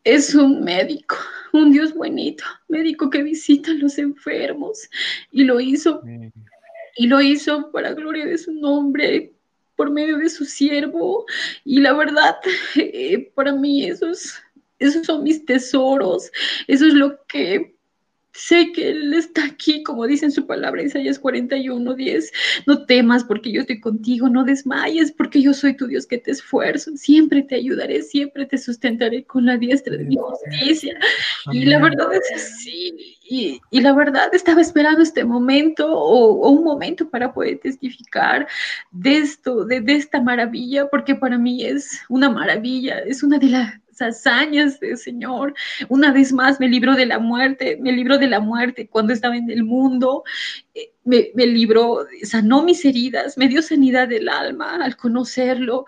Speaker 6: es un médico, un Dios bonito, médico que visita a los enfermos y lo hizo, y lo hizo para gloria de su nombre, por medio de su siervo. Y la verdad, eh, para mí esos, esos son mis tesoros, eso es lo que Sé que Él está aquí, como dice en su palabra, Isaías 41, 10. No temas porque yo estoy contigo, no desmayes porque yo soy tu Dios que te esfuerzo. Siempre te ayudaré, siempre te sustentaré con la diestra de mi justicia. Y la verdad es así. Y, y, la verdad estaba esperando este momento o, o, un momento para poder testificar de esto, de, de esta maravilla, porque para mí es una maravilla, es una de las hazañas del Señor. Una vez más me libró de la muerte, me libró de la muerte cuando estaba en el mundo, eh, me, me libró, sanó mis heridas, me dio sanidad del alma al conocerlo.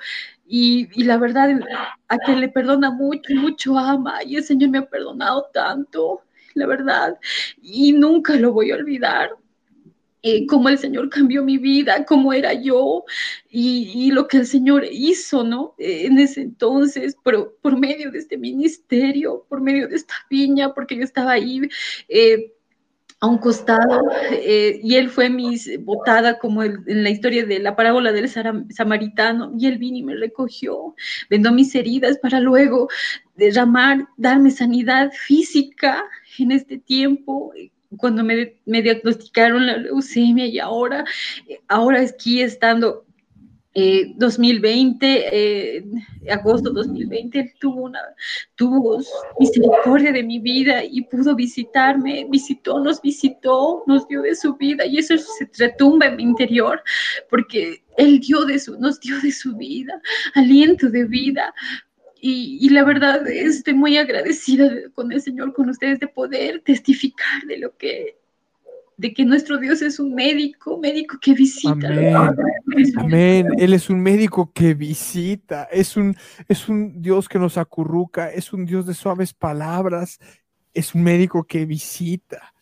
Speaker 6: Y, y, la verdad, a quien le perdona mucho, mucho ama, y el Señor me ha perdonado tanto, la verdad, y nunca lo voy a olvidar. Eh, cómo el Señor cambió mi vida, cómo era yo y, lo que el Señor hizo, ¿no? Eh, en ese entonces, por, por, medio de este ministerio, por medio de esta viña, porque yo estaba ahí. Eh, a un costado eh, y él fue mi botada como en la historia de la parábola del samaritano y él vino y me recogió, vendó mis heridas para luego derramar, darme sanidad física en este tiempo cuando me, me diagnosticaron la leucemia y ahora, ahora aquí estando 2020, eh, eh, agosto 2020, tuvo, una, tuvo misericordia de mi vida y pudo visitarme, visitó, nos visitó, nos dio de su vida y eso se retumba en mi interior porque Él dio de su, nos dio de su vida, aliento de vida. Y, y la verdad estoy muy agradecida con el Señor, con ustedes, de poder testificar de lo que de que nuestro Dios es un médico, médico que visita.
Speaker 1: Amén. Él es un médico que visita, es un, es un Dios que nos acurruca, es un Dios de suaves palabras, es un médico que visita,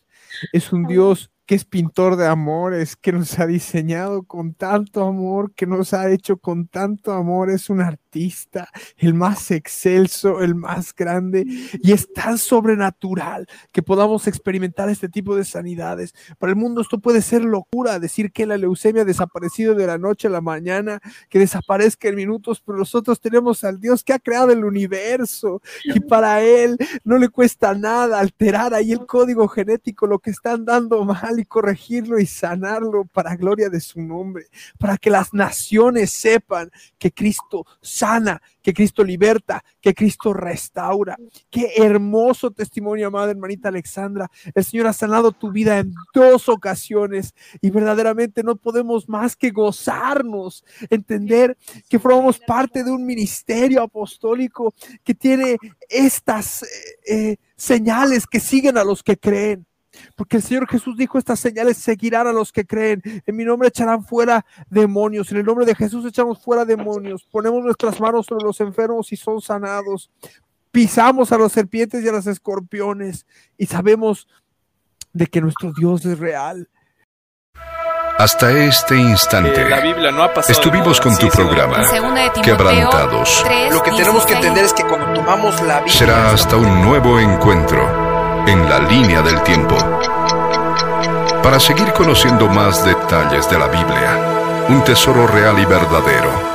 Speaker 1: es un Dios que es pintor de amores, que nos ha diseñado con tanto amor, que nos ha hecho con tanto amor, es un artista, el más excelso, el más grande, y es tan sobrenatural que podamos experimentar este tipo de sanidades. Para el mundo esto puede ser locura, decir que la leucemia ha desaparecido de la noche a la mañana, que desaparezca en minutos, pero nosotros tenemos al Dios que ha creado el universo y para Él no le cuesta nada alterar ahí el código genético, lo que están dando mal y corregirlo y sanarlo para gloria de su nombre, para que las naciones sepan que Cristo sana, que Cristo liberta, que Cristo restaura. Qué hermoso testimonio, amada hermanita Alexandra. El Señor ha sanado tu vida en dos ocasiones y verdaderamente no podemos más que gozarnos, entender que formamos parte de un ministerio apostólico que tiene estas eh, eh, señales que siguen a los que creen. Porque el Señor Jesús dijo, estas señales seguirán a los que creen. En mi nombre echarán fuera demonios. En el nombre de Jesús echamos fuera demonios. Ponemos nuestras manos sobre los enfermos y son sanados. Pisamos a los serpientes y a los escorpiones. Y sabemos de que nuestro Dios es real.
Speaker 9: Hasta este instante estuvimos con tu programa Quebrantados.
Speaker 10: Lo que tenemos que entender es que cuando tomamos la Biblia
Speaker 9: será hasta un nuevo encuentro en la línea del tiempo. Para seguir conociendo más detalles de la Biblia, un tesoro real y verdadero